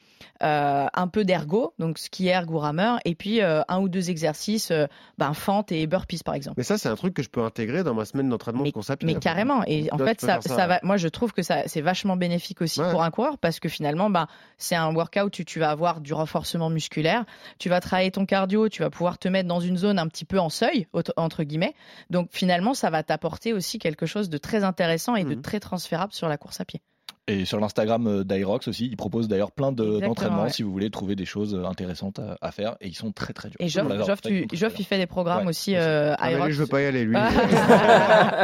euh, un peu d'ergo, donc ski erg ou rameur, et puis euh, un ou deux exercices, bah, fente et burpees par exemple. Mais ça, c'est un truc que je peux intégrer dans ma semaine d'entraînement de course à pied. Mais carrément. Et en fait, ça, ça va. Moi, je trouve que ça, c'est vachement bénéfique aussi Ouais. pour un coureur parce que finalement, bah, c'est un workout où tu vas avoir du renforcement musculaire, tu vas travailler ton cardio, tu vas pouvoir te mettre dans une zone un petit peu en seuil entre guillemets. Donc finalement, ça va t'apporter aussi quelque chose de très intéressant et de Mhm. très transférable sur la course à pied. Et sur l'Instagram euh, d'Aerox aussi, ils proposent d'ailleurs plein de- d'entraînements ouais. si vous voulez trouver des choses euh, intéressantes à, à faire. Et ils sont très très durs. Et Geoff, très il fait des programmes Ouais, aussi euh, Ah, mais lui, Aerox. je veux pas y aller, lui. [LAUGHS]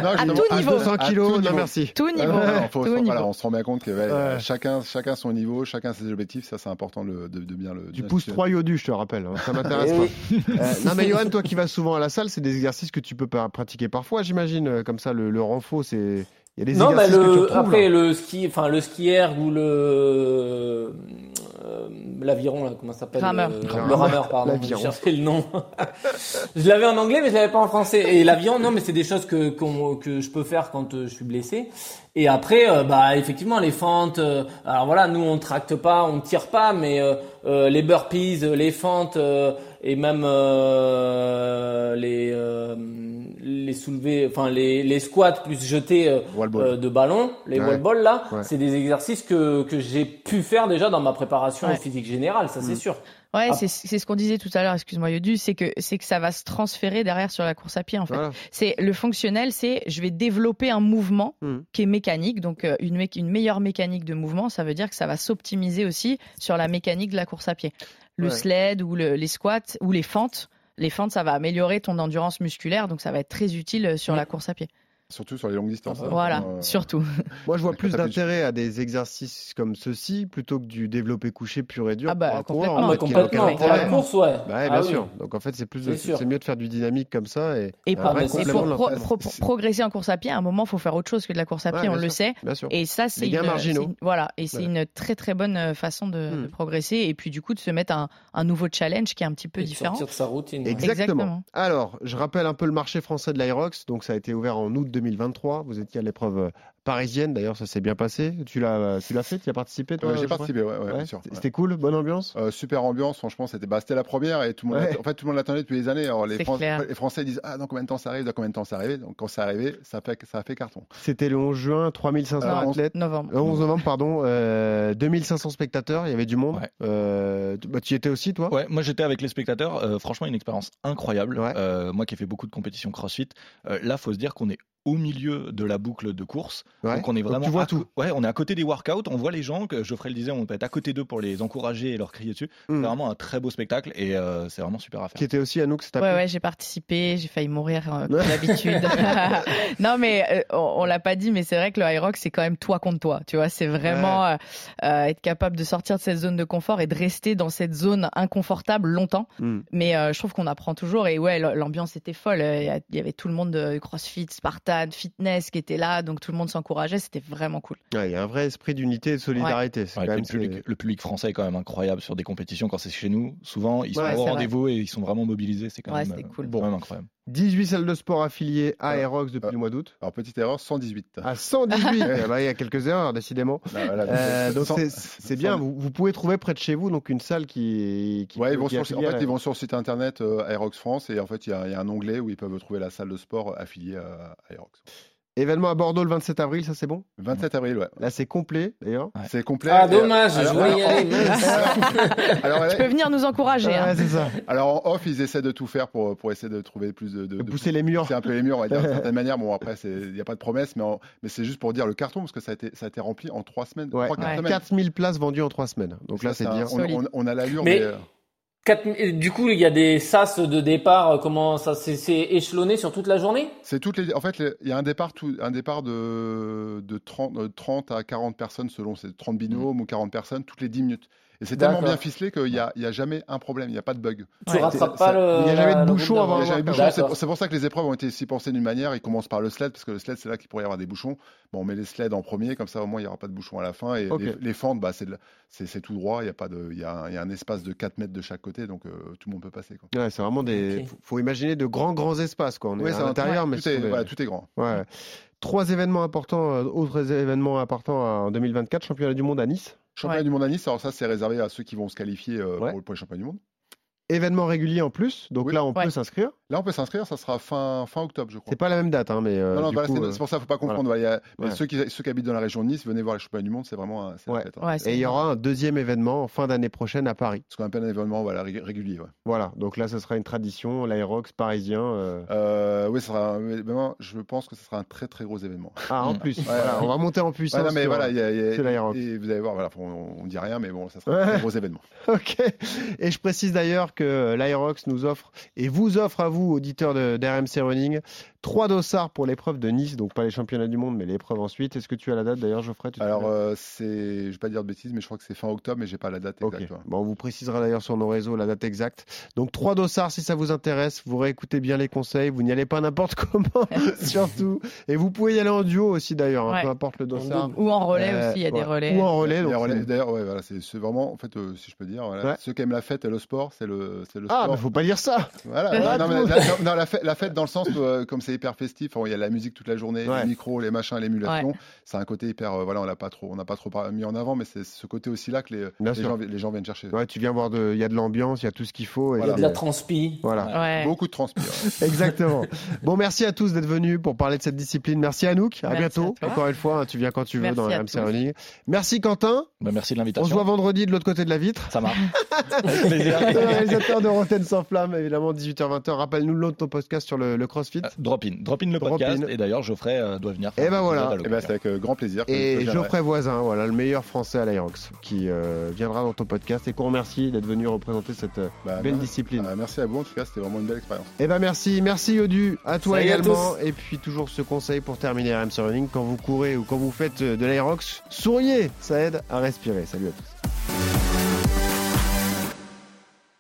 Non, à tout niveau. 200 à kilos, tout non niveau. merci. Tout niveau. Faut- tout niveau. voilà, on se rend bien compte que ouais, Ouais. chacun, chacun son niveau, chacun ses objectifs, ça c'est important de, de- de bien le. Tu pousses le- 3 yodu, je te rappelle. hein, Ça m'intéresse Eh pas. Euh, non, mais Johan, toi qui vas souvent à la salle, c'est des exercices que tu peux pratiquer parfois, j'imagine. euh, Comme ça, le, le renfort, c'est. Il y a des Non, bah exercices que tu le, retrouves, après là. le ski, enfin le ski erg ou le euh, l'aviron là, comment ça s'appelle Rameur. euh, Rameur. Le rameur, pardon. J'ai cherché le nom. [LAUGHS] je l'avais en anglais, mais je l'avais pas en français. Et l'aviron, non, mais c'est des choses que que je peux faire quand euh, je suis blessé. Et après, euh, bah effectivement, les fentes. euh, alors voilà, nous on tracte pas, on tire pas, mais euh, euh, les burpees, les fentes euh, et même euh, les euh, les soulevés, enfin les les squats plus jetés euh, ball. euh, de ballon, les Ouais. wall balls là, Ouais. c'est des exercices que que j'ai pu faire déjà dans ma préparation Ouais. physique générale, ça Mm. c'est sûr. Ouais, Ah. c'est c'est ce qu'on disait tout à l'heure, excuse-moi Yodu, c'est que c'est que ça va se transférer derrière sur la course à pied en fait. Voilà. C'est le fonctionnel, c'est je vais développer un mouvement Hmm. qui est mécanique, donc euh, une, mé- une meilleure mécanique de mouvement, ça veut dire que ça va s'optimiser aussi sur la mécanique de la course à pied. Le Ouais. sled ou le- les squats ou les fentes, les fentes ça va améliorer ton endurance musculaire, donc ça va être très utile euh, sur la course à pied. Surtout sur les longues distances. hein. Voilà, Euh, surtout. [LAUGHS] Moi, je vois Avec plus d'intérêt à des exercices comme ceux-ci plutôt que du développé couché pur et dur. Ah bah, pour un coureur, complètement. en Ah, complètement. Pour la course, ouais. Bah ouais, Ah bien oui. sûr. Donc en fait, c'est plus, C'est sûr. mieux de faire du dynamique comme ça et, Et pour, vrai et pour pro- pro- progresser en course à pied, à un moment, faut faire autre chose que de la course à Ouais, pied, on bien le sûr, sait. Bien sûr. Et ça, c'est marginaux. voilà, et c'est Ouais. une très très bonne façon de, Hmm. progresser et puis du coup de se mettre un, un nouveau challenge qui est un petit peu différent. sortir de sa routine. ouais. Exactement. Alors, je rappelle un peu le marché français de l'Aerox. Donc, ça a été ouvert en août 2023. Vous étiez à l'épreuve euh, parisienne. D'ailleurs, ça s'est bien passé. Tu l'as, tu l'as fait Tu y as participé toi Ouais, j'ai participé, ouais, ouais, Ouais, bien sûr. c'était- cool, bonne ambiance? Euh, super ambiance, franchement, c'était bah, c'était la première et tout le monde, Ouais. en fait, tout le monde l'attendait depuis des années. Alors, les, Fran- Français disent ah dans combien de temps ça arrive, dans combien de temps ça arrive? Donc quand c'est arrivé, ça a fait ça a fait carton. C'était le 11 juin, 3500 Euh, athlètes. Novembre. Le 11 novembre, pardon, euh, 2500 spectateurs, il y avait du monde. Euh, bah, tu y étais aussi, toi? Ouais, moi j'étais avec les spectateurs. euh, franchement, une expérience incroyable. Ouais. Euh, moi qui ai fait beaucoup de compétitions CrossFit, euh, là, faut se dire qu'on est au milieu de la boucle de course. Ouais. Donc on est Donc, vraiment. tu vois à tout. Ouais, on est à côté des workouts. On voit les gens. Que Geoffrey le disait, on peut être à côté d'eux pour les encourager et leur crier dessus. Hmm. C'est vraiment un très beau spectacle et euh, c'est vraiment super à faire. Qui était aussi à nous que c'était Ouais, ouais, j'ai participé, j'ai failli mourir euh, [LAUGHS] comme d'habitude. [LAUGHS] non, mais euh, on, on l'a pas dit, mais c'est vrai que le high rock, c'est quand même toi contre toi. Tu vois, c'est vraiment être capable de sortir de cette zone de confort et de rester dans cette zone inconfortable longtemps. Hmm. Mais euh, je trouve qu'on apprend toujours. Et ouais, l'ambiance était folle. Il y avait tout le monde de CrossFit, Spartan, fitness qui était là, donc tout le monde s'encourageait. C'était vraiment cool. Ouais, Il y a un vrai esprit d'unité et de solidarité. C'est Ouais, quand puis même, le, public, le public français est quand même incroyable sur des compétitions quand c'est chez nous. Souvent, ils sont Ouais, au rendez-vous et ils sont vraiment mobilisés. C'est quand Ouais, même, c'était euh, cool. quand même incroyable. C'est 18 salles de sport affiliées à Euh, Aerox depuis euh, le mois d'août. Alors petite erreur, 118. À 118 Eh ben, Il y a quelques erreurs, décidément. Bah, voilà, Euh, donc c'est- bien, vous, vous pouvez trouver près de chez vous donc une salle qui, qui Ouais, ils vont qui est sur, en fait, ils vont sur le site internet euh, Aerox France et en fait, il y, y a un onglet où ils peuvent trouver la salle de sport affiliée à Aerox. Événement à Bordeaux le 27 avril, ça c'est bon? 27 avril, ouais. Là c'est complet d'ailleurs. C'est complet. Ah, Et- dommage, je voulais y aller. alors, Tu peux venir nous encourager. Hein. c'est ça. alors, en off, ils essaient de tout faire pour, pour essayer de trouver plus de. de- De de- pousser les murs. C'est un peu les murs, on va dire, d'une [LAUGHS] certaine manière. Bon, après, c'est- il n'y a pas de promesse, mais, en- mais c'est juste pour dire le carton, parce que ça a été, ça a été rempli en trois semaines. Ouais. trois, quatre Ouais. semaines. 4000 places vendues en 3 semaines. Donc là c'est un- bien. On, Solide. on- on a l'allure, Mais- mais. euh, Quatre- et Du coup, il y a des sas de départ. euh, Comment ça c'est échelonné sur toute la journée? C'est toutes les. En fait, il y a un départ, tout, un départ de, de 30, euh, 30 à 40 personnes selon c'est 30 binômes ou 40 personnes toutes les 10 minutes. Et c'est tellement bien ficelé qu'il n'y a, y a jamais un problème, il n'y a pas de bug. Tu Ouais, rattrapes c'est- pas ça- le. il y a jamais de bouchon avant. C'est pour ça que les épreuves ont été aussi pensées d'une manière. Ils commencent par le sled, parce que le sled, c'est là qu'il pourrait y avoir des bouchons. Bon, on met les sleds en premier, comme ça au moins il n'y aura pas de bouchon à la fin. Et les, les fentes, bah, c'est tout droit. Il y, a pas de, il, y a un, il y a un espace de 4 mètres de chaque côté, donc euh, tout le monde peut passer. Quoi. Ouais, c'est vraiment des. Ok. Faut, faut imaginer de grands grands espaces quoi. On est à l'intérieur, mais tout, est, sont des- voilà, tout est grand. Ouais. Trois événements importants, euh, autres événements importants en 2024, championnat du monde à Nice. Championnat Ouais. du monde à Nice, alors ça, c'est réservé à ceux qui vont se qualifier euh, Ouais. pour, pour les championnats du monde. Événement régulier en plus. Donc Oui. là, on Ouais. peut s'inscrire. Là, on peut s'inscrire, ça sera fin, fin octobre, je crois. C'est pas la même date, hein, mais. euh, Non, non, voilà, c'est euh, c'est pour ça, faut pas confondre. voilà. voilà, il y a- mais Ouais. ceux, qui, ceux qui habitent dans la région de Nice, venez voir les championnats du monde, c'est vraiment un- c'est la Ouais. fête, hein. Ouais, c'est Et il y aura un deuxième événement en fin d'année prochaine à Paris. Ce qu'on appelle un événement voilà, ré- régulier. ouais. Voilà, donc là, ce sera une tradition, l'Aerox parisien. euh, Euh, oui, ça sera un événement, je pense que ce sera un très très gros événement. Ah, en Mm. plus, on va monter en puissance. Ouais, non, mais sur- voilà, il y a- il y a- sur l'Aerox. et vous allez voir, voilà, on, on dit rien, mais bon, ça sera [LAUGHS] un gros événement. Ok. Et je précise d'ailleurs que l'Aerox nous offre et vous offre à vous, auditeurs de- d'RMC Running, trois dossards pour l'épreuve de Nice, donc pas les championnats du monde, mais l'épreuve ensuite. Est-ce que tu as la date d'ailleurs, Geoffrey? Tu Alors, euh, c'est, je vais pas dire de bêtises, mais je crois que c'est fin octobre, mais j'ai pas la date exacte. Bon, on vous précisera d'ailleurs sur nos réseaux la date exacte. Donc trois dossards si ça vous intéresse. Vous réécoutez bien les conseils. Vous n'y allez pas n'importe [LAUGHS] comment, [LAUGHS] surtout. Et vous pouvez y aller en duo aussi d'ailleurs, hein, Ouais. peu importe le dossard. Ou en relais Euh, aussi, il y a des relais. Ou en relais. D'ailleurs, ouais, voilà, c'est, vraiment, en fait, euh, si je peux dire, voilà, Ouais. ceux qui aiment la fête et le sport, c'est le, c'est le Ah, sport. mais faut pas dire ça. Voilà, non, mais la, non, la fête, la fête dans le sens où, euh, comme c'est hyper festif, il y a la musique toute la journée, Ouais. les micros, les machins, l'émulation. C'est un côté hyper, euh, voilà, on l'a pas trop, on n'a pas trop mis en avant, mais c'est ce côté aussi là que les, les, gens, les gens viennent chercher. Ouais, tu viens voir de, il y a de l'ambiance, il y a tout ce qu'il faut. Il y a de la transpi. Voilà. Ouais. Beaucoup de transpire. [LAUGHS] Exactement. Bon, merci à tous d'être venus pour parler de cette discipline. Merci Anouk. À Merci bientôt. à. Encore une fois, hein, tu viens quand tu veux Merci dans tous. Running. Merci Quentin. Bah, merci de On se l'invitation. voit vendredi de l'autre côté de la vitre. Ça marche. [LAUGHS] Réalisateur de Rotten sans flamme, évidemment, 18h-20h. Rappelle-nous le nom de ton podcast sur le, le CrossFit. Euh, Drop in, drop in le Drop podcast. in. Et d'ailleurs, Geoffrey euh, doit venir. Eh faire ben un voilà. épisode à Et ben, c'est avec euh, grand plaisir. que- Et. Geoffrey Voisin, voilà, le meilleur français à l'Aerox, qui euh, viendra dans ton podcast et qu'on remercie d'être venu représenter cette Bah, belle merci. discipline. Ah, merci à vous, en tout cas, c'était vraiment une belle expérience. Eh ben merci, merci Yodu, à toi Salut à également. Et puis toujours ce conseil pour terminer RMC Running, quand vous courez ou quand vous faites de l'aérox, souriez, ça aide à respirer. Salut à tous.